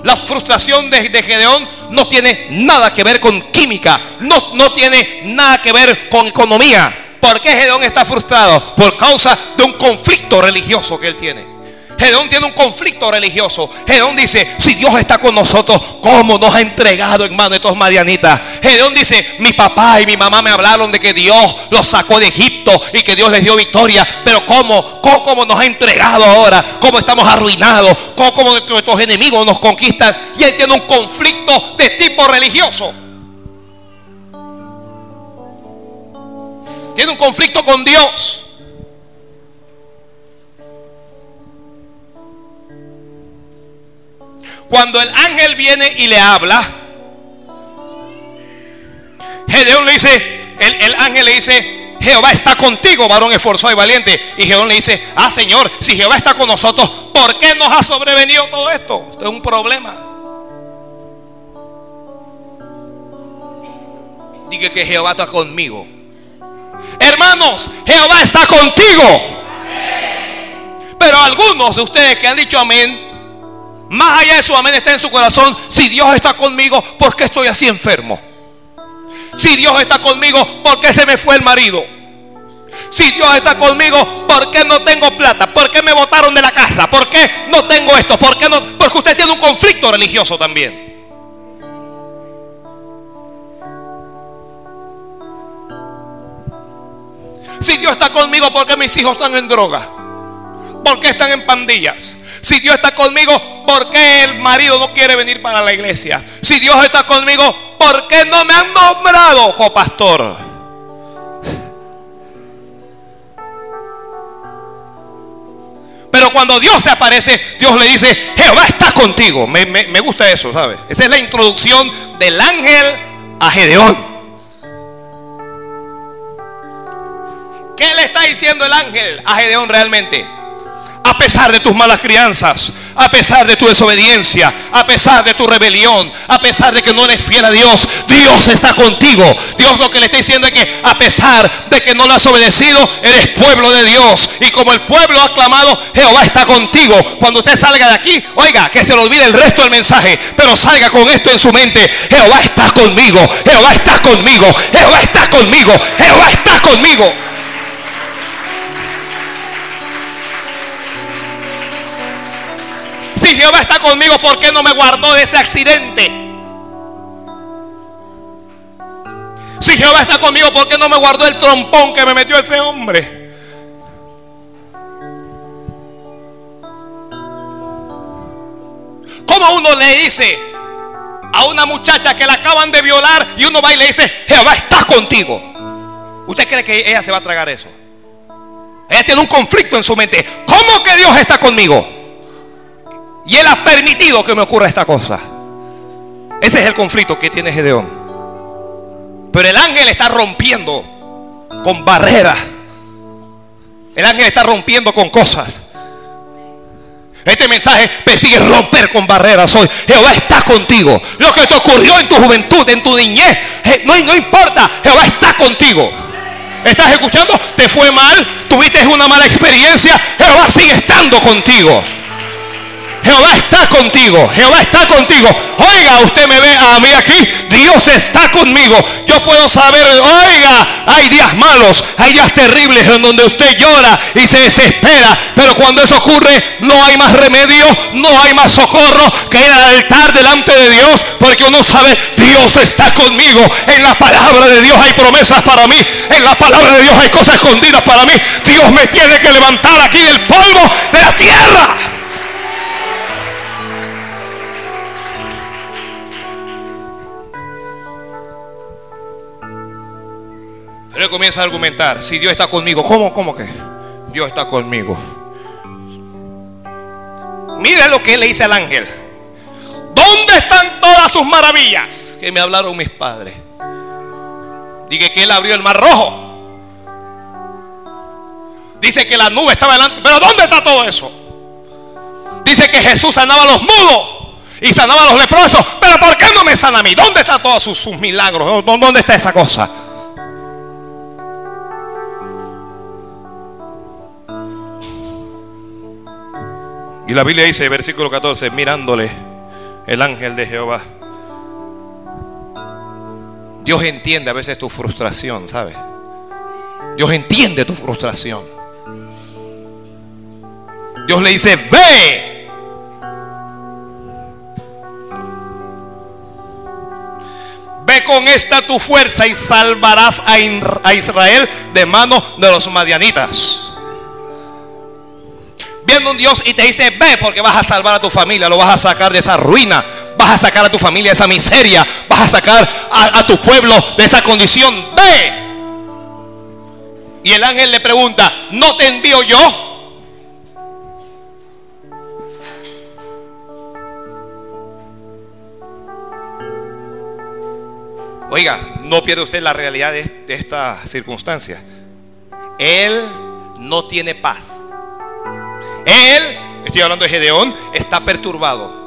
La frustración de, Gedeón no tiene nada que ver con química. No, no tiene nada que ver con economía. ¿Por qué Gedeón está frustrado? Por causa de un conflicto religioso que él tiene. Gedeón tiene un conflicto religioso. Gedeón dice, si Dios está con nosotros, ¿cómo nos ha entregado en estos madianitas? Gedeón dice, mi papá y mi mamá me hablaron de que Dios los sacó de Egipto y que Dios les dio victoria. Pero ¿cómo? ¿Cómo, nos ha entregado ahora? ¿Cómo estamos arruinados? ¿Cómo, cómo nuestros enemigos nos conquistan? Y él tiene un conflicto de tipo religioso. Tiene un conflicto con Dios. Cuando el ángel viene y le habla, Gedeón le dice, el, ángel le dice, Jehová está contigo, varón esforzado y valiente. Y Gedeón le dice, ah Señor, si Jehová está con nosotros, ¿por qué nos ha sobrevenido todo esto? Esto es un problema. Diga que Jehová está conmigo. Hermanos, Jehová está contigo. Pero algunos de ustedes que han dicho amén, más allá de su amén está en su corazón. Si Dios está conmigo, ¿por qué estoy así enfermo? Si Dios está conmigo, ¿por qué se me fue el marido? Si Dios está conmigo, ¿por qué no tengo plata? ¿Por qué me botaron de la casa? ¿Por qué no tengo esto? ¿Por qué no? Porque usted tiene un conflicto religioso también. Si Dios está conmigo, ¿por qué mis hijos están en droga? ¿Por qué están en pandillas? Si Dios está conmigo, ¿por qué el marido no quiere venir para la iglesia? Si Dios está conmigo, ¿por qué no me han nombrado copastor? Pero cuando Dios se aparece, Dios le dice, Jehová está contigo. Me, me gusta eso, ¿sabes? Esa es la introducción del ángel a Gedeón. ¿Qué le está diciendo el ángel a Gedeón realmente? A pesar de tus malas crianzas, a pesar de tu desobediencia, a pesar de tu rebelión, a pesar de que no eres fiel a Dios, Dios está contigo. Dios lo que le está diciendo es que a pesar de que no lo has obedecido, eres pueblo de Dios. Y como el pueblo ha clamado, Jehová está contigo. Cuando usted salga de aquí, oiga, que se le olvide el resto del mensaje, pero salga con esto en su mente. Jehová está conmigo, Jehová está conmigo, Jehová está conmigo, Jehová está conmigo. Si Jehová está conmigo, ¿por qué no me guardó de ese accidente? Si Jehová está conmigo, ¿por qué no me guardó el trompón que me metió ese hombre? ¿Cómo uno le dice a una muchacha que la acaban de violar y uno va y le dice, Jehová está contigo? ¿Usted cree que ella se va a tragar eso? Ella tiene un conflicto en su mente. ¿Cómo que Dios está conmigo? Y Él ha permitido que me ocurra esta cosa. Ese es el conflicto que tiene Gedeón. Pero el ángel está rompiendo con barreras. El ángel está rompiendo con cosas. Este mensaje persigue romper con barreras hoy. Jehová está contigo. Lo que te ocurrió en tu juventud, en tu niñez, no, no importa. Jehová está contigo. ¿Estás escuchando? ¿Te fue mal? ¿Tuviste una mala experiencia? Jehová sigue estando contigo. Jehová está contigo, Jehová está contigo. Oiga, usted me ve a mí aquí, Dios está conmigo. Yo puedo saber, oiga, hay días malos, hay días terribles en donde usted llora y se desespera. Pero cuando eso ocurre, no hay más remedio, no hay más socorro que ir al altar delante de Dios. Porque uno sabe, Dios está conmigo. En la palabra de Dios hay promesas para mí. En la palabra de Dios hay cosas escondidas para mí. Dios me tiene que levantar aquí del polvo de la tierra. Él comienza a argumentar, si Dios está conmigo, ¿cómo, cómo que? Dios está conmigo. Mira lo que le dice al ángel. ¿Dónde están todas sus maravillas? Que me hablaron mis padres. Dije que él abrió el mar rojo. Dice que la nube estaba delante. Pero ¿dónde está todo eso? Dice que Jesús sanaba a los mudos y sanaba a los leprosos. Pero ¿por qué no me sana a mí? ¿Dónde están todos sus, sus milagros? ¿Dónde está esa cosa? Y la Biblia dice, versículo 14, mirándole el ángel de Jehová. Dios entiende a veces tu frustración, ¿sabes? Dios entiende tu frustración. Dios le dice, ve. Ve con esta tu fuerza y salvarás a Israel de mano de los madianitas un Dios y te dice, ve porque vas a salvar a tu familia, lo vas a sacar de esa ruina, vas a sacar a tu familia de esa miseria, vas a sacar a, tu pueblo de esa condición, ve. Y el ángel le pregunta, ¿no te envío yo? Oiga, no pierde usted la realidad de esta circunstancia. Él no tiene paz él, estoy hablando de Gedeón, está perturbado.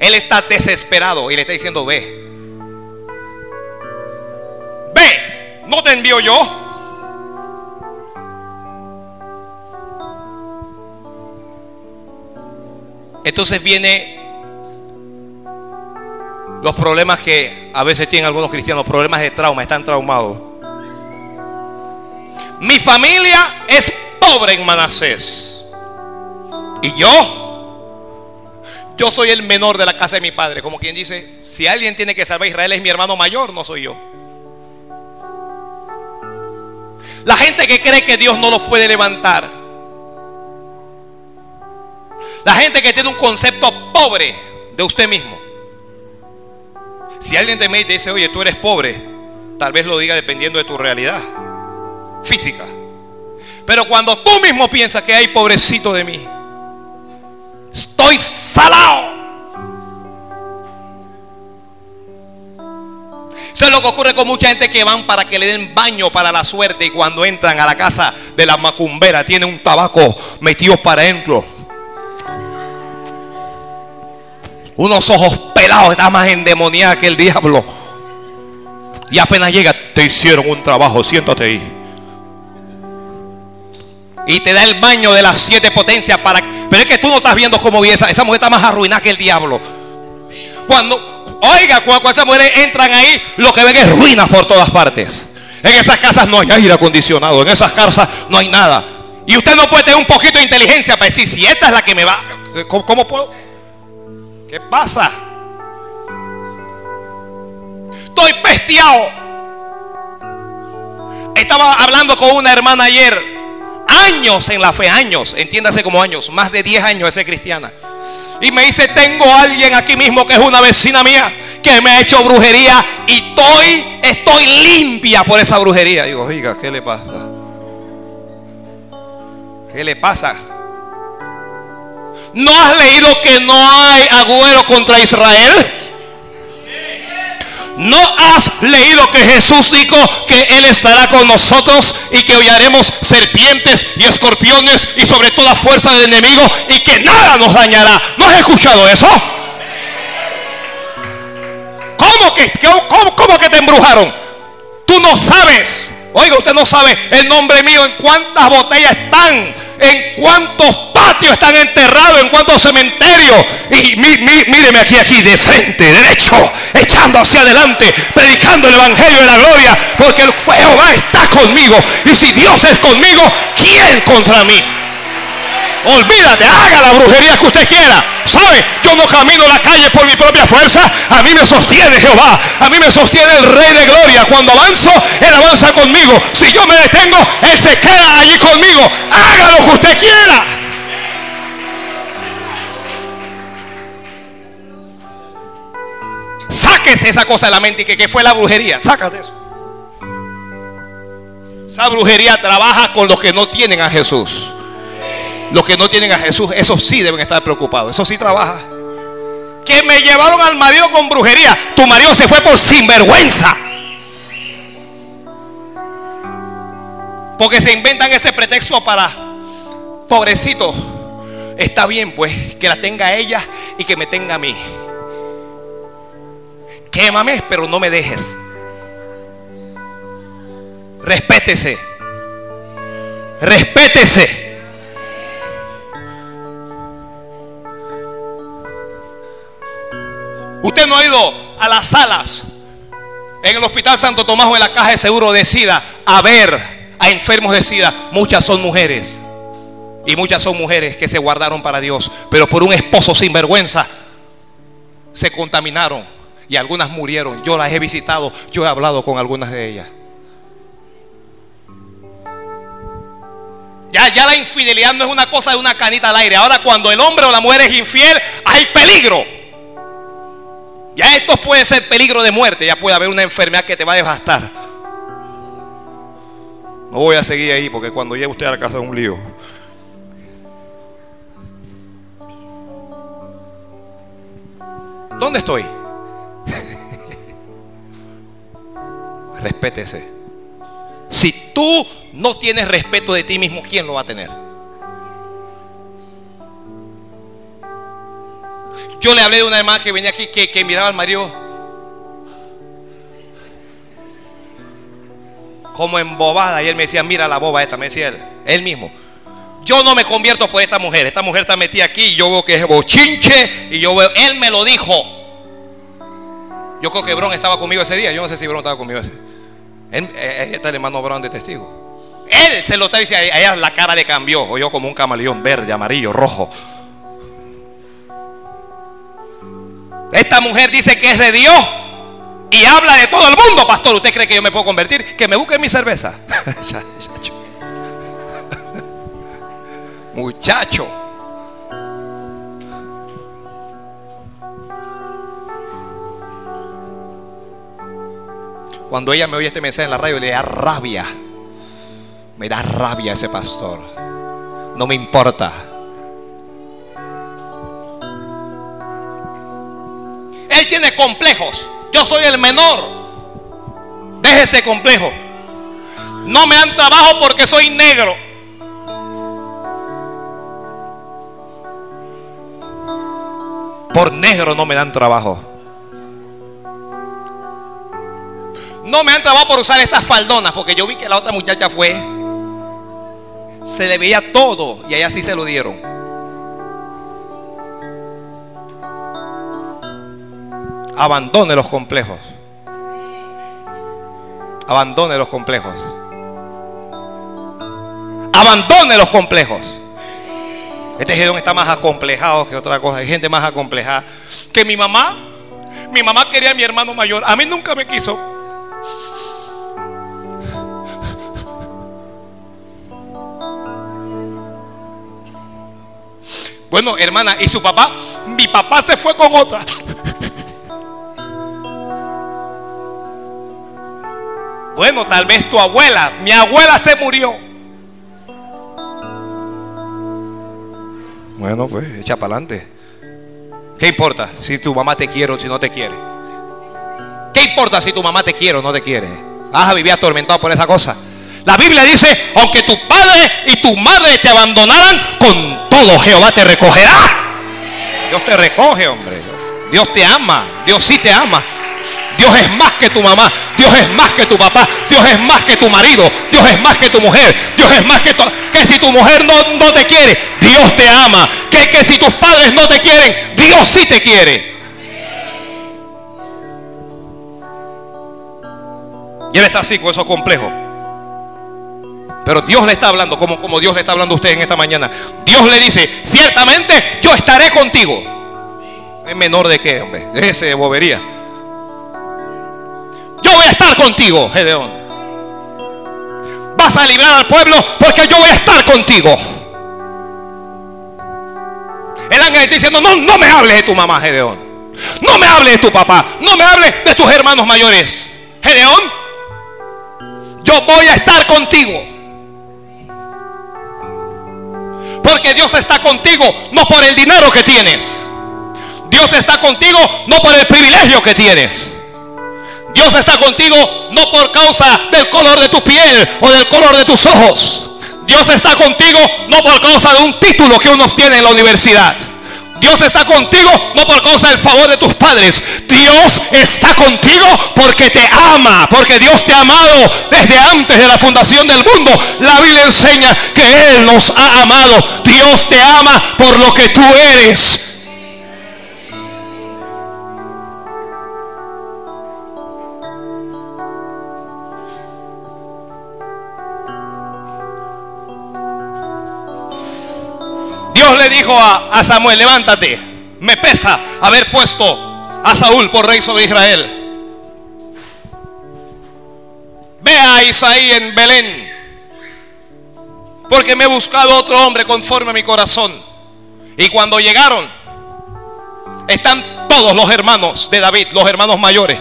Él está desesperado y le está diciendo, ve. Ve, no te envío yo. Entonces viene los problemas que a veces tienen algunos cristianos, problemas de trauma, están traumados. Mi familia es pobre en Manasés. Y yo, yo soy el menor de la casa de mi padre. Como quien dice, si alguien tiene que salvar a Israel es mi hermano mayor, no soy yo. La gente que cree que Dios no los puede levantar. La gente que tiene un concepto pobre de usted mismo. Si alguien te mete y dice, oye, tú eres pobre, tal vez lo diga dependiendo de tu realidad física. Pero cuando tú mismo piensas que hay pobrecito de mí, Estoy salado. Eso es lo que ocurre con mucha gente que van para que le den baño para la suerte y cuando entran a la casa de la macumbera tiene un tabaco metido para adentro. Unos ojos pelados, está más endemoniada que el diablo. Y apenas llega, te hicieron un trabajo, siéntate ahí y te da el baño de las siete potencias para pero es que tú no estás viendo cómo vive esa, esa mujer está más arruinada que el diablo. Cuando oiga cuando, esas mujeres entran ahí lo que ven es ruinas por todas partes. En esas casas no hay aire acondicionado en esas casas no hay nada. Y usted no puede tener un poquito de inteligencia para decir si esta es la que me va cómo, cómo puedo qué pasa estoy pesteado. Estaba hablando con una hermana ayer años en la fe, años, entiéndase como años, más de 10 años de ser cristiana. Y me dice, tengo alguien aquí mismo que es una vecina mía que me ha hecho brujería y estoy, estoy limpia por esa brujería. Digo, oiga, ¿qué le pasa? ¿Qué le pasa? ¿No has leído que no hay agüero contra Israel? ¿No has leído que Jesús dijo que Él estará con nosotros y que hollaremos serpientes y escorpiones y sobre toda fuerza del enemigo y que nada nos dañará? ¿No has escuchado eso? ¿Cómo que, cómo, cómo que te embrujaron? Tú no sabes. Oiga, usted no sabe el nombre mío en cuántas botellas están en cuántos patios están enterrados, en cuántos cementerios. Y míreme aquí, aquí, de frente, derecho, echando hacia adelante, predicando el Evangelio de la gloria, porque el Jehová está conmigo. Y si Dios es conmigo, ¿quién contra mí? Olvídate, haga la brujería que usted quiera. ¿Sabe? Yo no camino la calle por mi propia fuerza. A mí me sostiene Jehová. A mí me sostiene el Rey de Gloria. Cuando avanzo, Él avanza conmigo. Si yo me detengo, Él se queda allí conmigo. Haga lo que usted quiera. Sáquese esa cosa de la mente y que, que fue la brujería. Sácate eso. Esa brujería trabaja con los que no tienen a Jesús. Los que no tienen a Jesús, esos sí deben estar preocupados. Eso sí trabaja. Que me llevaron al marido con brujería. Tu marido se fue por sinvergüenza. Porque se inventan ese pretexto para, pobrecito, está bien pues que la tenga ella y que me tenga a mí. Quémame, pero no me dejes. Respétese. Respétese. No ha ido a las salas en el Hospital Santo Tomás o en la caja de seguro de SIDA a ver a enfermos de SIDA. Muchas son mujeres. Y muchas son mujeres que se guardaron para Dios. Pero por un esposo sin vergüenza se contaminaron. Y algunas murieron. Yo las he visitado. Yo he hablado con algunas de ellas. Ya, ya la infidelidad no es una cosa de una canita al aire. Ahora cuando el hombre o la mujer es infiel, hay peligro. Ya esto puede ser peligro de muerte, ya puede haber una enfermedad que te va a devastar. No voy a seguir ahí porque cuando llegue usted a la casa es un lío. ¿Dónde estoy? Respétese. Si tú no tienes respeto de ti mismo, ¿quién lo va a tener? Yo le hablé de una hermana que venía aquí que, miraba al marido como embobada. Y él me decía, mira la boba esta, me decía él, él mismo. Yo no me convierto por esta mujer. Esta mujer está metida aquí y yo veo que es bochinche. Y yo veo, él me lo dijo. Yo creo que Bron estaba conmigo ese día. Yo no sé si Bron estaba conmigo ese Él, eh, está el hermano Bron de testigo. Él se lo está diciendo. A la cara le cambió. O yo como un camaleón verde, amarillo, rojo. Esta mujer dice que es de Dios y habla de todo el mundo, pastor. ¿Usted cree que yo me puedo convertir? Que me busque mi cerveza. Muchacho. Cuando ella me oye este mensaje en la radio, le da rabia. Me da rabia ese pastor. No me importa. Él tiene complejos. Yo soy el menor. Déjese complejo. No me dan trabajo porque soy negro. Por negro no me dan trabajo. No me dan trabajo por usar estas faldonas, porque yo vi que la otra muchacha fue. Se le veía todo y a sí se lo dieron. Abandone los complejos. Abandone los complejos. Abandone los complejos. Este gedón está más acomplejado que otra cosa. Hay gente más acomplejada. Que mi mamá. Mi mamá quería a mi hermano mayor. A mí nunca me quiso. Bueno, hermana, ¿y su papá? Mi papá se fue con otra. Bueno, tal vez tu abuela, mi abuela se murió. Bueno, pues echa para adelante. ¿Qué importa si tu mamá te quiere o si no te quiere? ¿Qué importa si tu mamá te quiere o no te quiere? Vas a vivir atormentado por esa cosa. La Biblia dice, aunque tu padre y tu madre te abandonaran, con todo Jehová te recogerá. Dios te recoge, hombre. Dios te ama. Dios sí te ama. Dios es más que tu mamá, Dios es más que tu papá, Dios es más que tu marido, Dios es más que tu mujer, Dios es más que tu... Que si tu mujer no, no te quiere, Dios te ama. Que, que si tus padres no te quieren, Dios sí te quiere. Y él está así con esos complejos. Pero Dios le está hablando como, como Dios le está hablando a usted en esta mañana. Dios le dice, ciertamente yo estaré contigo. ¿Es menor de qué, hombre? Ese bobería. Estar contigo, Gedeón. Vas a librar al pueblo porque yo voy a estar contigo. El ángel está diciendo, no, no me hables de tu mamá, Gedeón. No me hables de tu papá. No me hables de tus hermanos mayores. Gedeón, yo voy a estar contigo. Porque Dios está contigo, no por el dinero que tienes. Dios está contigo, no por el privilegio que tienes. Dios está contigo no por causa del color de tu piel o del color de tus ojos. Dios está contigo no por causa de un título que uno obtiene en la universidad. Dios está contigo no por causa del favor de tus padres. Dios está contigo porque te ama, porque Dios te ha amado desde antes de la fundación del mundo. La Biblia enseña que Él nos ha amado. Dios te ama por lo que tú eres. Dijo a, Samuel, levántate, me pesa haber puesto a Saúl por rey sobre Israel. Ve a Isaí en Belén, porque me he buscado otro hombre conforme a mi corazón. Y cuando llegaron, están todos los hermanos de David, los hermanos mayores.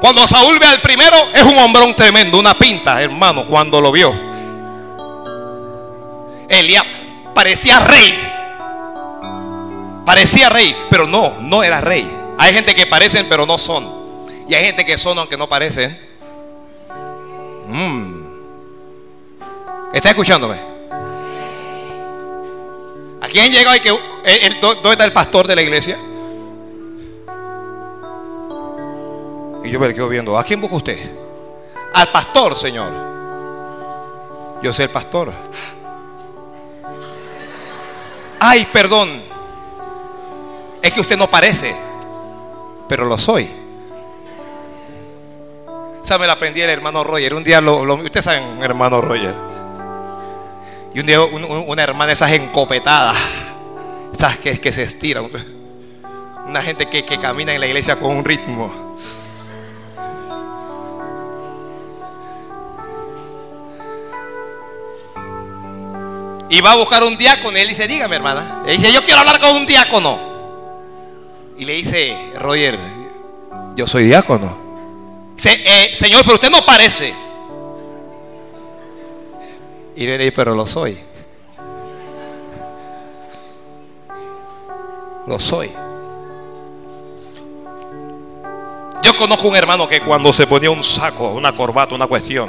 Cuando Saúl ve al primero, es un hombrón tremendo, una pinta, hermano, cuando lo vio. Eliab parecía rey. Parecía rey, pero no, no era rey. Hay gente que parecen, pero no son. Y hay gente que son, aunque no parecen. Mm. ¿Está escuchándome? ¿A quién llega y que el, ¿Dónde está el pastor de la iglesia? Y yo me quedo viendo. ¿A quién busca usted? Al pastor, Señor. Yo soy el pastor. Ay, perdón. Es que usted no parece, pero lo soy. Esa me la aprendí el hermano Roger. Un día, lo, usted sabe, hermano Roger. Y un día una hermana esas encopetadas, esas que, se estiran. Una gente que camina en la iglesia con un ritmo. Y va a buscar un diácono. Y él dice, dígame hermana. Y dice, yo quiero hablar con un diácono. Y le dice, Roger, yo soy diácono. Eh, señor, pero usted no parece. Y le dice, pero lo soy. Lo soy. Yo conozco un hermano que cuando se ponía un saco, una corbata, una cuestión,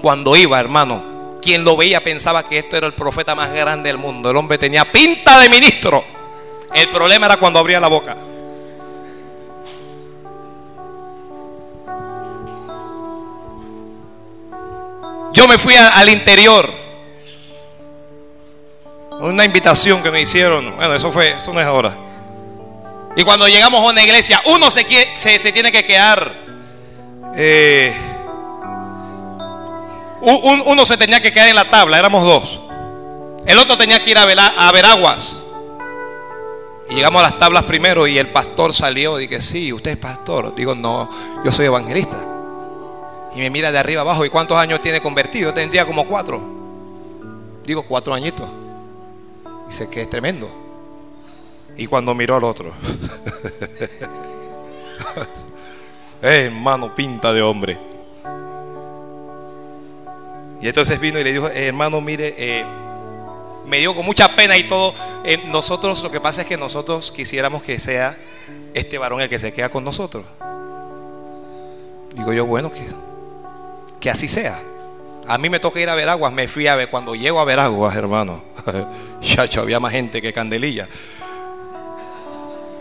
cuando iba, hermano, quien lo veía pensaba que esto era el profeta más grande del mundo. El hombre tenía pinta de ministro. El problema era cuando abría la boca. Yo me fui al interior. Una invitación que me hicieron. Bueno, eso fue, eso no es ahora. Y cuando llegamos a una iglesia, uno se, se, tiene que quedar. Eh, uno se tenía que quedar en la tabla, éramos dos. El otro tenía que ir a ver, aguas. Y llegamos a las tablas primero y el pastor salió. Dije, sí, usted es pastor. Digo, no, yo soy evangelista. Y me mira de arriba abajo. ¿Y cuántos años tiene convertido? Tendría como cuatro. Digo, cuatro añitos. Dice que es tremendo. Y cuando miró al otro. hermano, pinta de hombre. Y entonces vino y le dijo, "Eh, hermano, mire, eh, me dio con mucha pena y todo. Eh, nosotros, lo que pasa es que nosotros quisiéramos que sea este varón el que se queda con nosotros. Digo yo, bueno, que, que así sea. A mí me toca ir a ver aguas, me fui a ver. Cuando llego a ver aguas, hermano, chacho, había más gente que candelilla.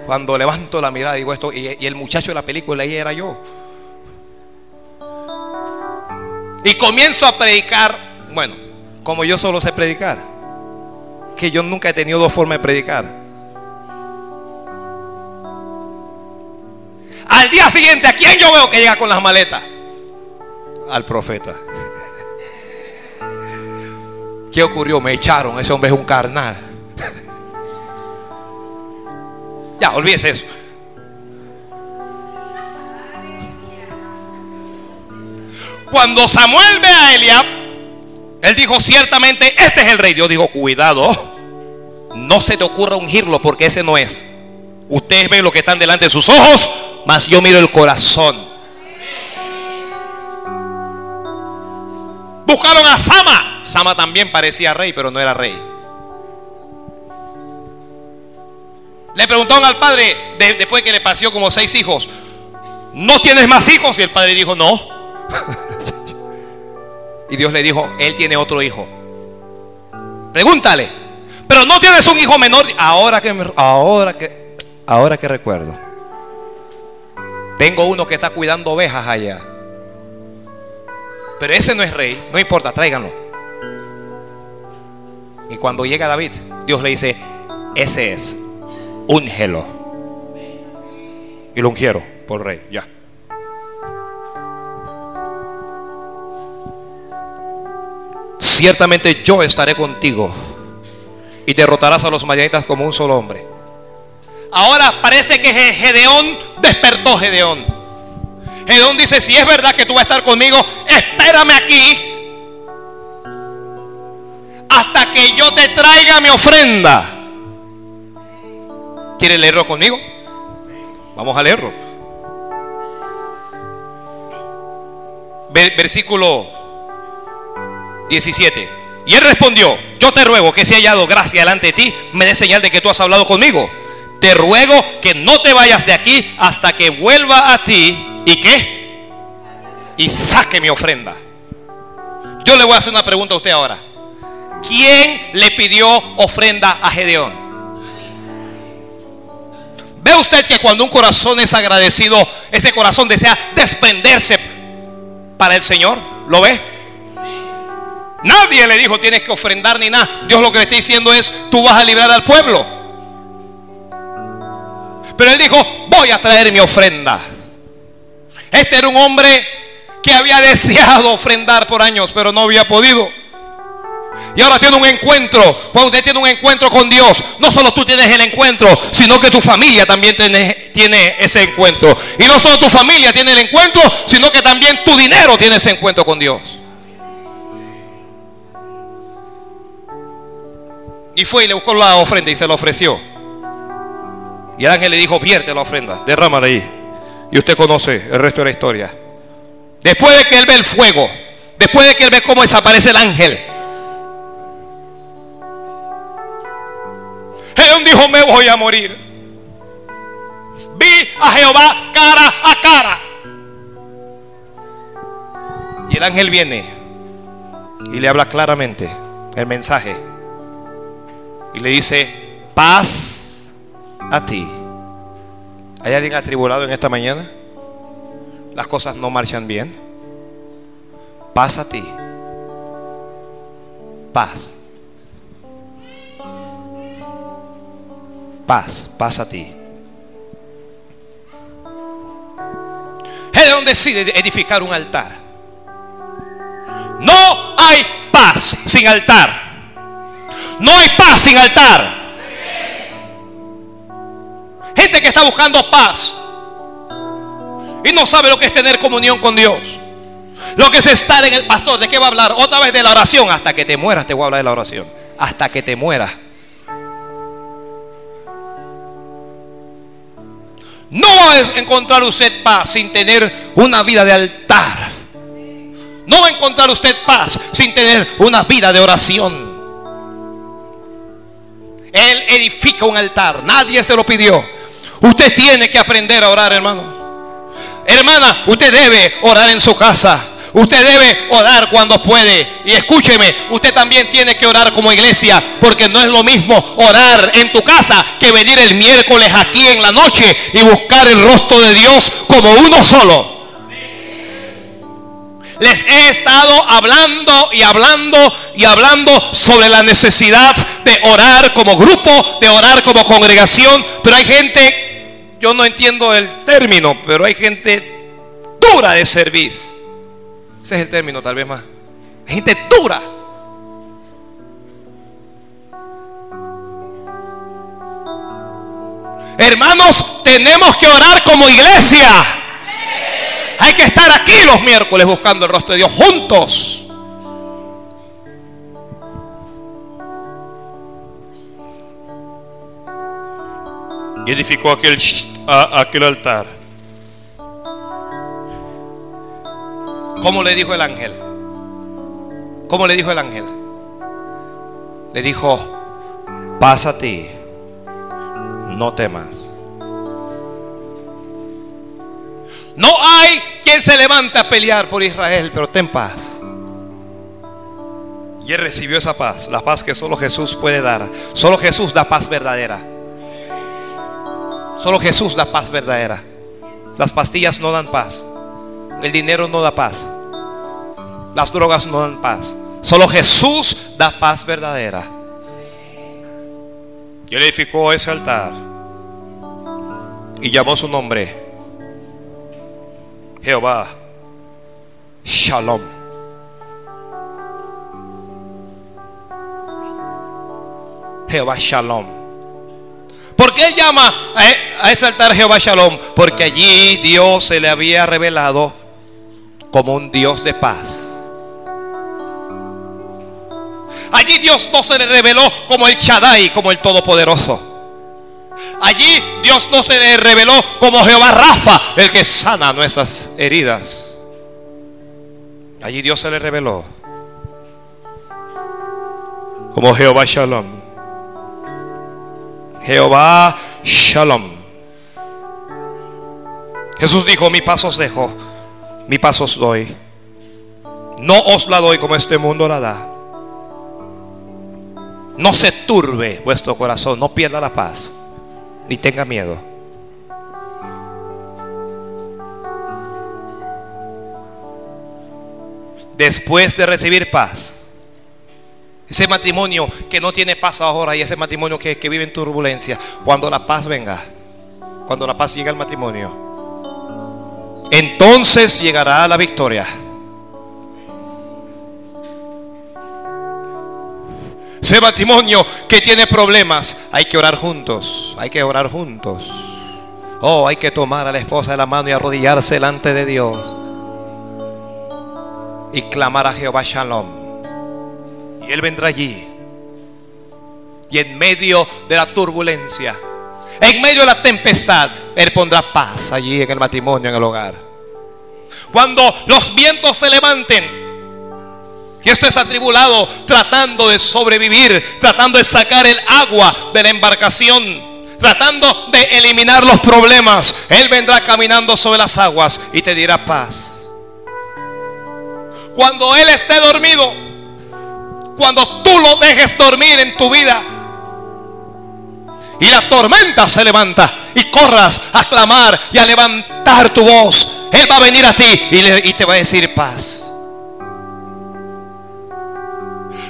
Cuando levanto la mirada, digo esto, y, y el muchacho de la película ahí era yo. Y comienzo a predicar, bueno, como yo solo sé predicar, que yo nunca he tenido dos formas de predicar. Al día siguiente, ¿a quién yo veo que llega con las maletas? Al profeta. ¿Qué ocurrió? Me echaron, ese hombre es un carnal. ya, olvídese eso. Cuando Samuel ve a Eliab, él dijo ciertamente, este es el rey. Dios dijo, cuidado, no se te ocurra ungirlo porque ese no es. Ustedes ven lo que están delante de sus ojos, mas yo miro el corazón. Buscaron a Sama. Sama también parecía rey, pero no era rey. Le preguntaron al padre, de- después que le paseó como seis hijos, ¿no tienes más hijos? Y el padre dijo, no. y Dios le dijo, él tiene otro hijo. Pregúntale. Pero no tienes un hijo menor. Ahora que, ahora que, ahora que recuerdo. Tengo uno que está cuidando ovejas allá. Pero ese no es rey. No importa, tráiganlo. Y cuando llega David, Dios le dice, ese es. Úngelo. Y lo ungieron por rey. Ya. Ciertamente yo estaré contigo y derrotarás a los madianitas como un solo hombre. Ahora parece que Ge- Gedeón despertó Gedeón. Gedeón dice, si es verdad que tú vas a estar conmigo, espérame aquí hasta que yo te traiga mi ofrenda. ¿Quieres leerlo conmigo? Vamos a leerlo. Ve- Versículo 17. Y él respondió, yo te ruego que si he hallado gracia delante de ti, me dé señal de que tú has hablado conmigo. Te ruego que no te vayas de aquí hasta que vuelva a ti y qué? Y saque mi ofrenda. Yo le voy a hacer una pregunta a usted ahora. ¿Quién le pidió ofrenda a Gedeón? ¿Ve usted que cuando un corazón es agradecido, ese corazón desea desprenderse para el Señor? ¿Lo ve? Nadie le dijo tienes que ofrendar ni nada. Dios lo que le está diciendo es, tú vas a librar al pueblo. Pero él dijo, voy a traer mi ofrenda. Este era un hombre que había deseado ofrendar por años, pero no había podido. Y ahora tiene un encuentro. Cuando usted tiene un encuentro con Dios, no solo tú tienes el encuentro, sino que tu familia también tiene, tiene ese encuentro. Y no solo tu familia tiene el encuentro, sino que también tu dinero tiene ese encuentro con Dios. Y fue y le buscó la ofrenda y se la ofreció. Y el ángel le dijo, vierte la ofrenda, derrámala ahí. Y usted conoce el resto de la historia. Después de que él ve el fuego, después de que él ve cómo desaparece el ángel, Gedeón dijo, me voy a morir. Vi a Jehová cara a cara. Y el ángel viene y le habla claramente el mensaje. Y le dice, paz a ti. ¿Hay alguien atribulado en esta mañana? Las cosas no marchan bien. Paz a ti. Paz. Paz, paz a ti. Gedeón decide edificar un altar. No hay paz sin altar. No hay paz sin altar. Gente que está buscando paz y no sabe lo que es tener comunión con Dios. Lo que es estar en el pastor. ¿De qué va a hablar? Otra vez de la oración. Hasta que te mueras te voy a hablar de la oración. Hasta que te mueras. No va a encontrar usted paz sin tener una vida de altar. No va a encontrar usted paz sin tener una vida de oración. Él edifica un altar. Nadie se lo pidió. Usted tiene que aprender a orar, hermano. Hermana, usted debe orar en su casa. Usted debe orar cuando puede. Y escúcheme, usted también tiene que orar como iglesia. Porque no es lo mismo orar en tu casa que venir el miércoles aquí en la noche y buscar el rostro de Dios como uno solo. Les he estado hablando y hablando y hablando sobre la necesidad de orar como grupo, de orar como congregación. Pero hay gente, yo no entiendo el término, pero hay gente dura de servicio. Ese es el término tal vez más. Hay gente dura. Hermanos, tenemos que orar como iglesia. Hay que estar aquí los miércoles buscando el rostro de Dios juntos. Y edificó aquel, aquel altar. ¿Cómo le dijo el ángel? ¿Cómo le dijo el ángel? Le dijo, pasa a ti, no temas. No hay quien se levante a pelear por Israel, pero ten paz. Y él recibió esa paz, la paz que solo Jesús puede dar. Solo Jesús da paz verdadera. Solo Jesús da paz verdadera. Las pastillas no dan paz. El dinero no da paz. Las drogas no dan paz. Solo Jesús da paz verdadera. Y él edificó ese altar y llamó su nombre Jehová Shalom. Jehová Shalom. ¿Por qué llama a ese altar Jehová Shalom? Porque allí Dios se le había revelado como un Dios de paz. Allí Dios no se le reveló como el Shaddai, como el Todopoderoso. Allí Dios no se le reveló como Jehová Rafa, el que sana nuestras heridas. Allí Dios se le reveló como Jehová Shalom. Jehová Shalom. Jesús dijo, mi paso os dejo, mi paso os doy. No os la doy como este mundo la da. No se turbe vuestro corazón, no pierda la paz ni tenga miedo. Después de recibir paz, ese matrimonio que no tiene paz ahora y ese matrimonio que, vive en turbulencia, cuando la paz venga, cuando la paz llegue al matrimonio, entonces llegará la victoria. Ese matrimonio que tiene problemas, hay que orar juntos, hay que orar juntos. Oh, hay que tomar a la esposa de la mano y arrodillarse delante de Dios. Y clamar a Jehová Shalom. Y Él vendrá allí. Y en medio de la turbulencia, en medio de la tempestad, Él pondrá paz allí en el matrimonio, en el hogar. Cuando los vientos se levanten, y es atribulado tratando de sobrevivir, tratando de sacar el agua de la embarcación, tratando de eliminar los problemas. Él vendrá caminando sobre las aguas y te dirá paz. Cuando Él esté dormido, cuando tú lo dejes dormir en tu vida y la tormenta se levanta y corras a clamar y a levantar tu voz, Él va a venir a ti y, te va a decir paz.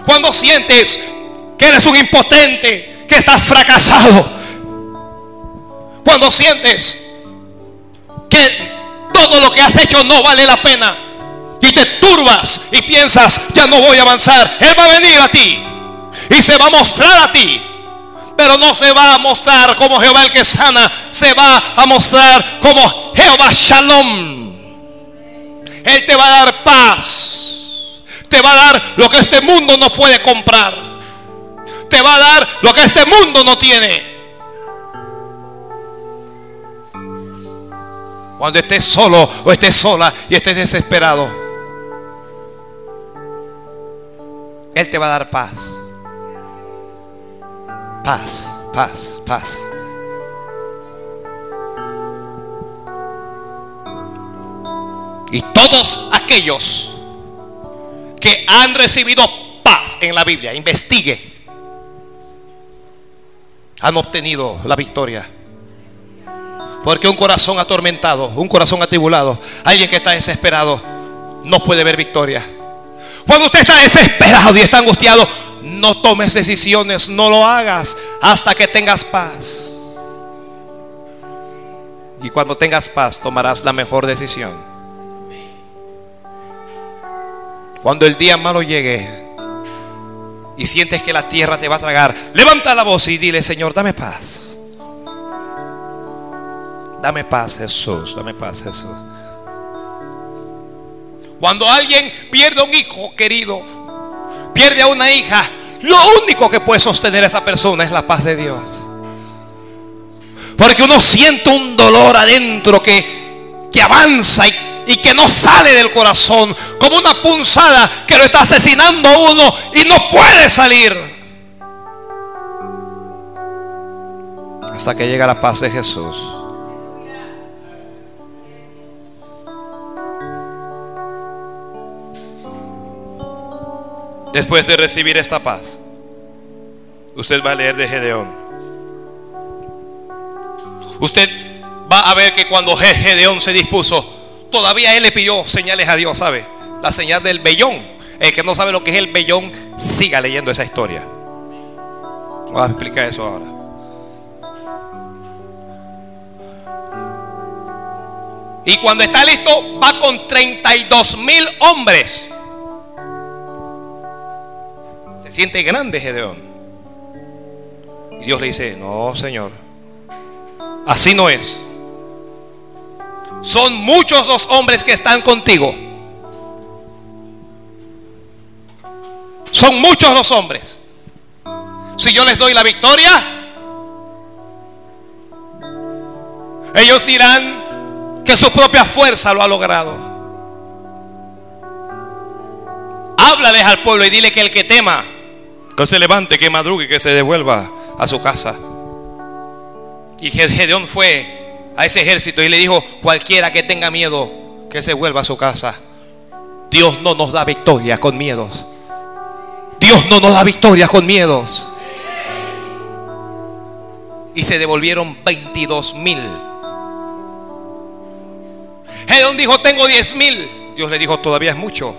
Cuando sientes que eres un impotente, que estás fracasado. Cuando sientes que todo lo que has hecho no vale la pena. Y te turbas y piensas, ya no voy a avanzar. Él va a venir a ti. Y se va a mostrar a ti. Pero no se va a mostrar como Jehová el que sana. Se va a mostrar como Jehová Shalom. Él te va a dar paz te va a dar lo que este mundo no puede comprar. Te va a dar lo que este mundo no tiene. Cuando estés solo o estés sola y estés desesperado. Él te va a dar paz. Paz, paz, paz. Y todos aquellos que han recibido paz en la Biblia, investigue, han obtenido la victoria. Porque un corazón atormentado, un corazón atribulado, alguien que está desesperado, no puede ver victoria. Cuando usted está desesperado y está angustiado, no tomes decisiones, no lo hagas hasta que tengas paz. Y cuando tengas paz, tomarás la mejor decisión. Cuando el día malo llegue y sientes que la tierra te va a tragar, levanta la voz y dile, Señor, dame paz. Dame paz, Jesús, dame paz, Jesús. Cuando alguien pierde un hijo querido, pierde a una hija, lo único que puede sostener a esa persona es la paz de Dios. Porque uno siente un dolor adentro que, que avanza y, y que no sale del corazón, como una punzada que lo está asesinando a uno y no puede salir. Hasta que llega la paz de Jesús. Después de recibir esta paz, usted va a leer de Gedeón. Usted va a ver que cuando Gedeón se dispuso, todavía él le pidió señales a Dios, ¿sabe? La señal del vellón. El que no sabe lo que es el vellón, siga leyendo esa historia. Voy a explicar eso ahora. Y cuando está listo, va con 32 mil hombres. Se siente grande Gedeón. Y Dios le dice, no, Señor, así no es. Son muchos los hombres que están contigo. Son muchos los hombres. Si yo les doy la victoria, ellos dirán que su propia fuerza lo ha logrado. Háblales al pueblo y dile que el que tema, que se levante, que madrugue, que se devuelva a su casa. Y Gedeón fue a ese ejército y le dijo, cualquiera que tenga miedo, que se vuelva a su casa. Dios no nos da victoria con miedos. Dios no nos da victoria con miedos. Y se devolvieron 22 mil. Gedeón dijo, tengo 10 mil. Dios le dijo, todavía es mucho.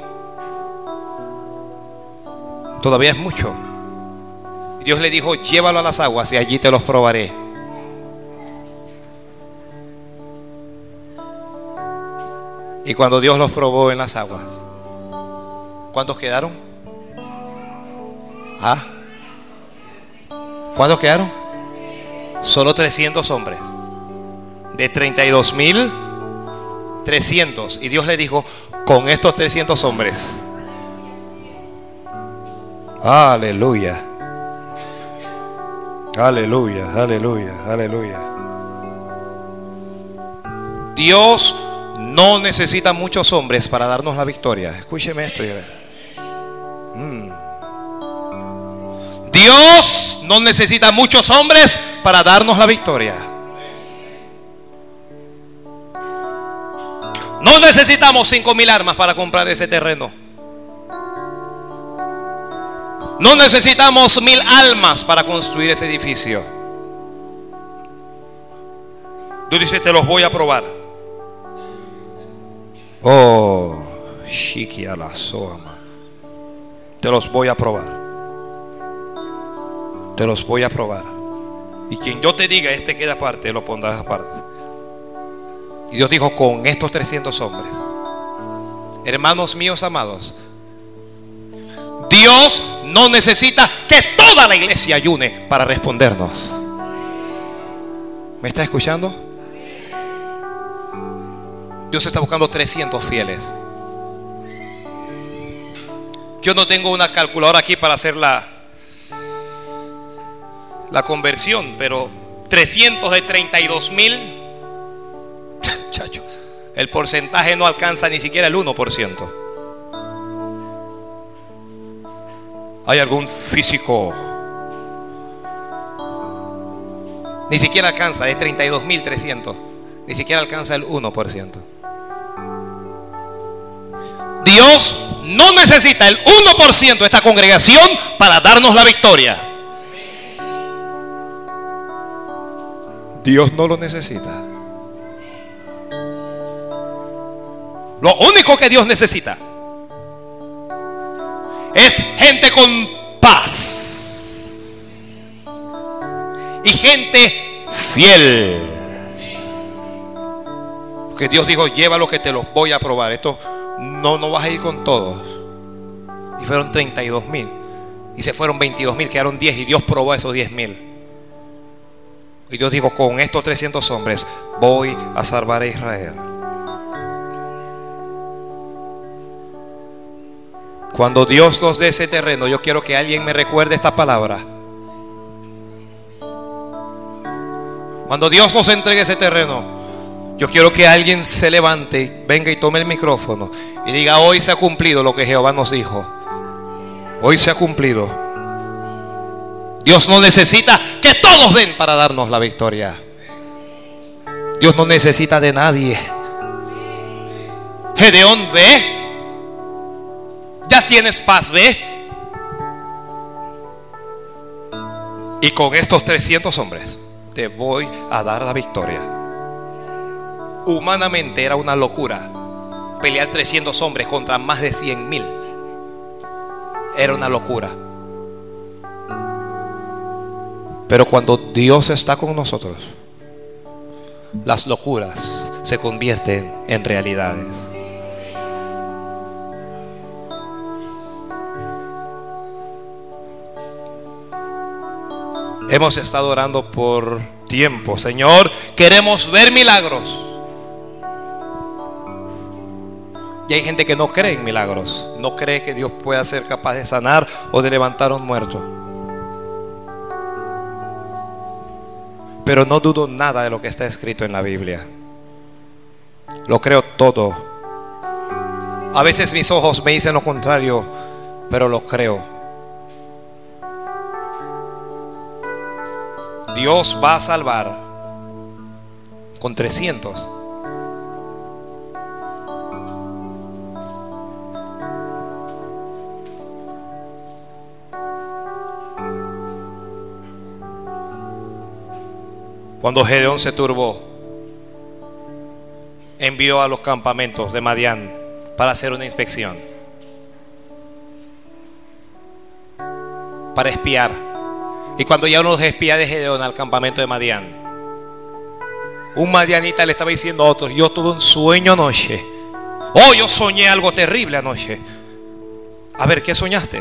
Todavía es mucho. Dios le dijo, llévalo a las aguas y allí te los probaré. Y cuando Dios los probó en las aguas, ¿cuántos quedaron? ¿Ah? ¿Cuántos quedaron? Solo 300 hombres. De 32 mil, 300. Y Dios le dijo, con estos 300 hombres. Aleluya. Aleluya, aleluya, aleluya. Dios no necesita muchos hombres para darnos la victoria. Escúcheme esto. Mm. Dios no necesita muchos hombres para darnos la victoria. No necesitamos cinco mil armas para comprar ese terreno. No necesitamos mil almas para construir ese edificio. Dios dice, te los voy a probar. Oh. Te los voy a probar. Te los voy a probar. Y quien yo te diga, este queda aparte, lo pondrás aparte. Y Dios dijo, con estos 300 hombres, hermanos míos amados, Dios no necesita que toda la iglesia ayune para respondernos. ¿Me está escuchando? Dios está buscando 300 fieles. Yo no tengo una calculadora aquí para hacer la, la conversión, pero 300 de 32 mil, chacho, el porcentaje no alcanza ni siquiera el 1%. ¿Hay algún físico? Ni siquiera alcanza, es 32.300. Ni siquiera alcanza el 1%. Dios no necesita el 1% de esta congregación para darnos la victoria. Dios no lo necesita. Lo único que Dios necesita es gente con paz y gente fiel. Porque Dios dijo, lleva lo que te los voy a probar. Esto no, no vas a ir con todos. Y fueron 32 mil. Y se fueron 22 mil, quedaron 10 y Dios probó esos 10 mil. Y Dios dijo, con estos 300 hombres voy a salvar a Israel. Cuando Dios nos dé ese terreno, yo quiero que alguien me recuerde esta palabra. Cuando Dios nos entregue ese terreno, yo quiero que alguien se levante, venga y tome el micrófono y diga, hoy se ha cumplido lo que Jehová nos dijo. Hoy se ha cumplido. Dios no necesita que todos den para darnos la victoria. Dios no necesita de nadie. Gedeón ve ya tienes paz, ve. Y con estos 300 hombres te voy a dar la victoria. Humanamente era una locura pelear 300 hombres contra más de 100 mil. Era una locura. Pero cuando Dios está con nosotros, las locuras se convierten en realidades. Hemos estado orando por tiempo. Señor, queremos ver milagros. Y hay gente que no cree en milagros. No cree que Dios pueda ser capaz de sanar o de levantar a un muerto. Pero no dudo nada de lo que está escrito en la Biblia. Lo creo todo. A veces mis ojos me dicen lo contrario, pero lo creo. Dios va a salvar con 300. Cuando Gedeón se turbó, envió a los campamentos de Madián para hacer una inspección, para espiar. Y cuando ya uno los espía de Gedeón al campamento de Madián, un madianita le estaba diciendo a otros, yo tuve un sueño anoche. Oh, yo soñé algo terrible anoche. A ver, ¿qué soñaste?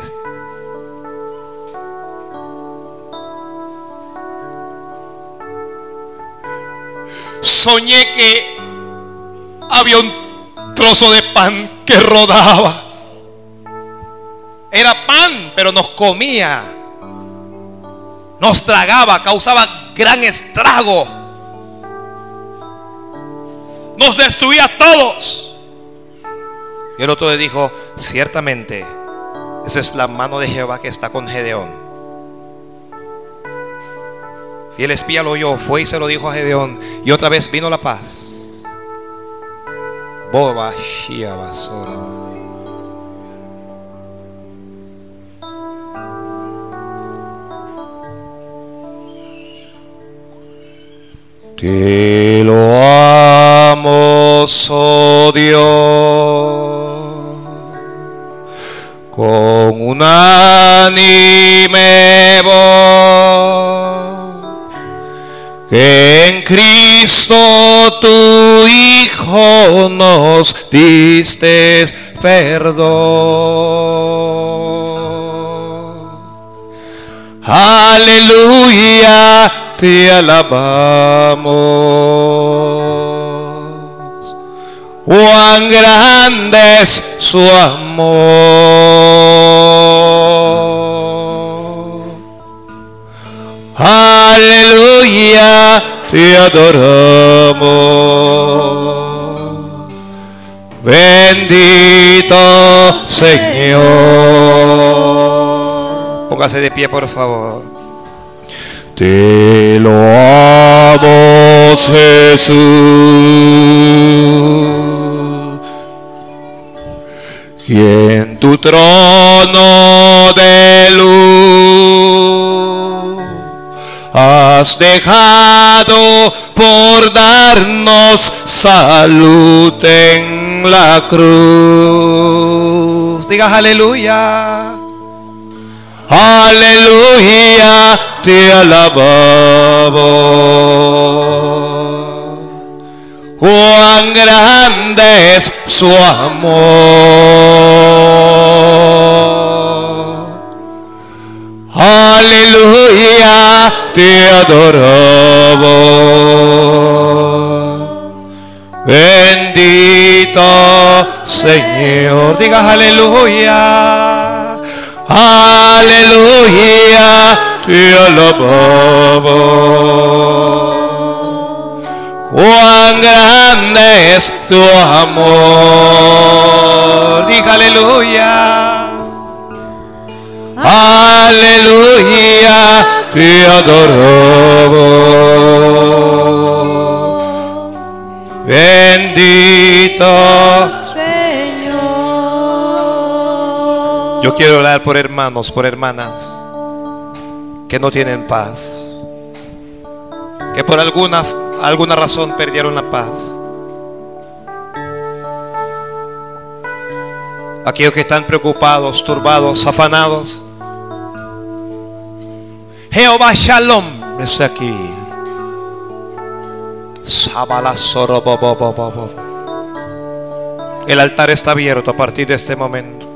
Soñé que había un trozo de pan que rodaba. Era pan, pero nos comía nos tragaba, causaba gran estrago. Nos destruía a todos. Y el otro le dijo, ciertamente, esa es la mano de Jehová que está con Gedeón. Y el espía lo oyó, fue y se lo dijo a Gedeón. Y otra vez vino la paz. Boba. Te lo amo, oh Dios, con unánime Cristo tu Hijo nos diste perdón. Aleluya te alabamos. Cuán grande es su amor. Aleluya, te adoramos. Bendito Señor. Póngase de pie, por favor. Te lo amo, Jesús. Y en tu trono de luz has dejado por darnos salud en la cruz. Diga aleluya. Aleluya, te alabamos. Cuán grande es su amor. Aleluya, te adoramos. Bendito Señor. Diga aleluya. Aleluya, te alabamos. Cuán grande es tu amor. Diga aleluya. Aleluya, te adoramos. Bendito. Señor. Yo quiero orar por hermanos, por hermanas que no tienen paz. Que por alguna, alguna razón perdieron la paz. Aquellos que están preocupados, turbados, afanados. Jehová Shalom está aquí. El altar está abierto a partir de este momento.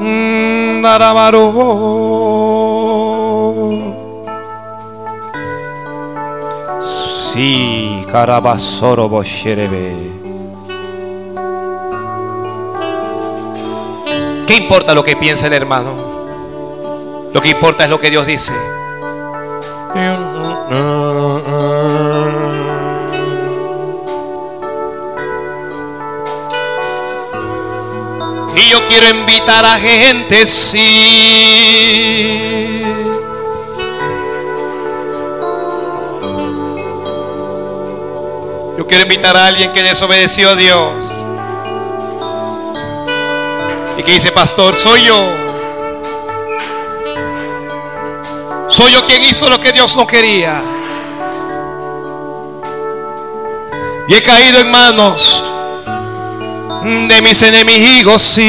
Mm. Sí, carabasoro bosherebe. ¿Qué importa lo que piensa el hermano? Lo que importa es lo que Dios dice. Y yo quiero invitar a gente, sí. Yo quiero invitar a alguien que desobedeció a Dios. Y que dice, pastor, soy yo. Soy yo quien hizo lo que Dios no quería. Y he caído en manos de mis enemigos, sí.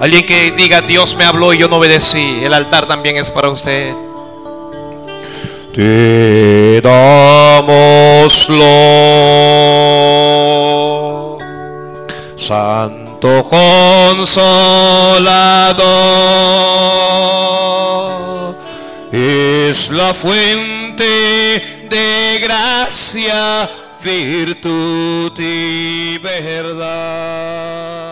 Alguien que diga, Dios me habló y yo no obedecí. El altar también es para usted. Te Santo Consolador, es la fuente de gracia, virtud y verdad.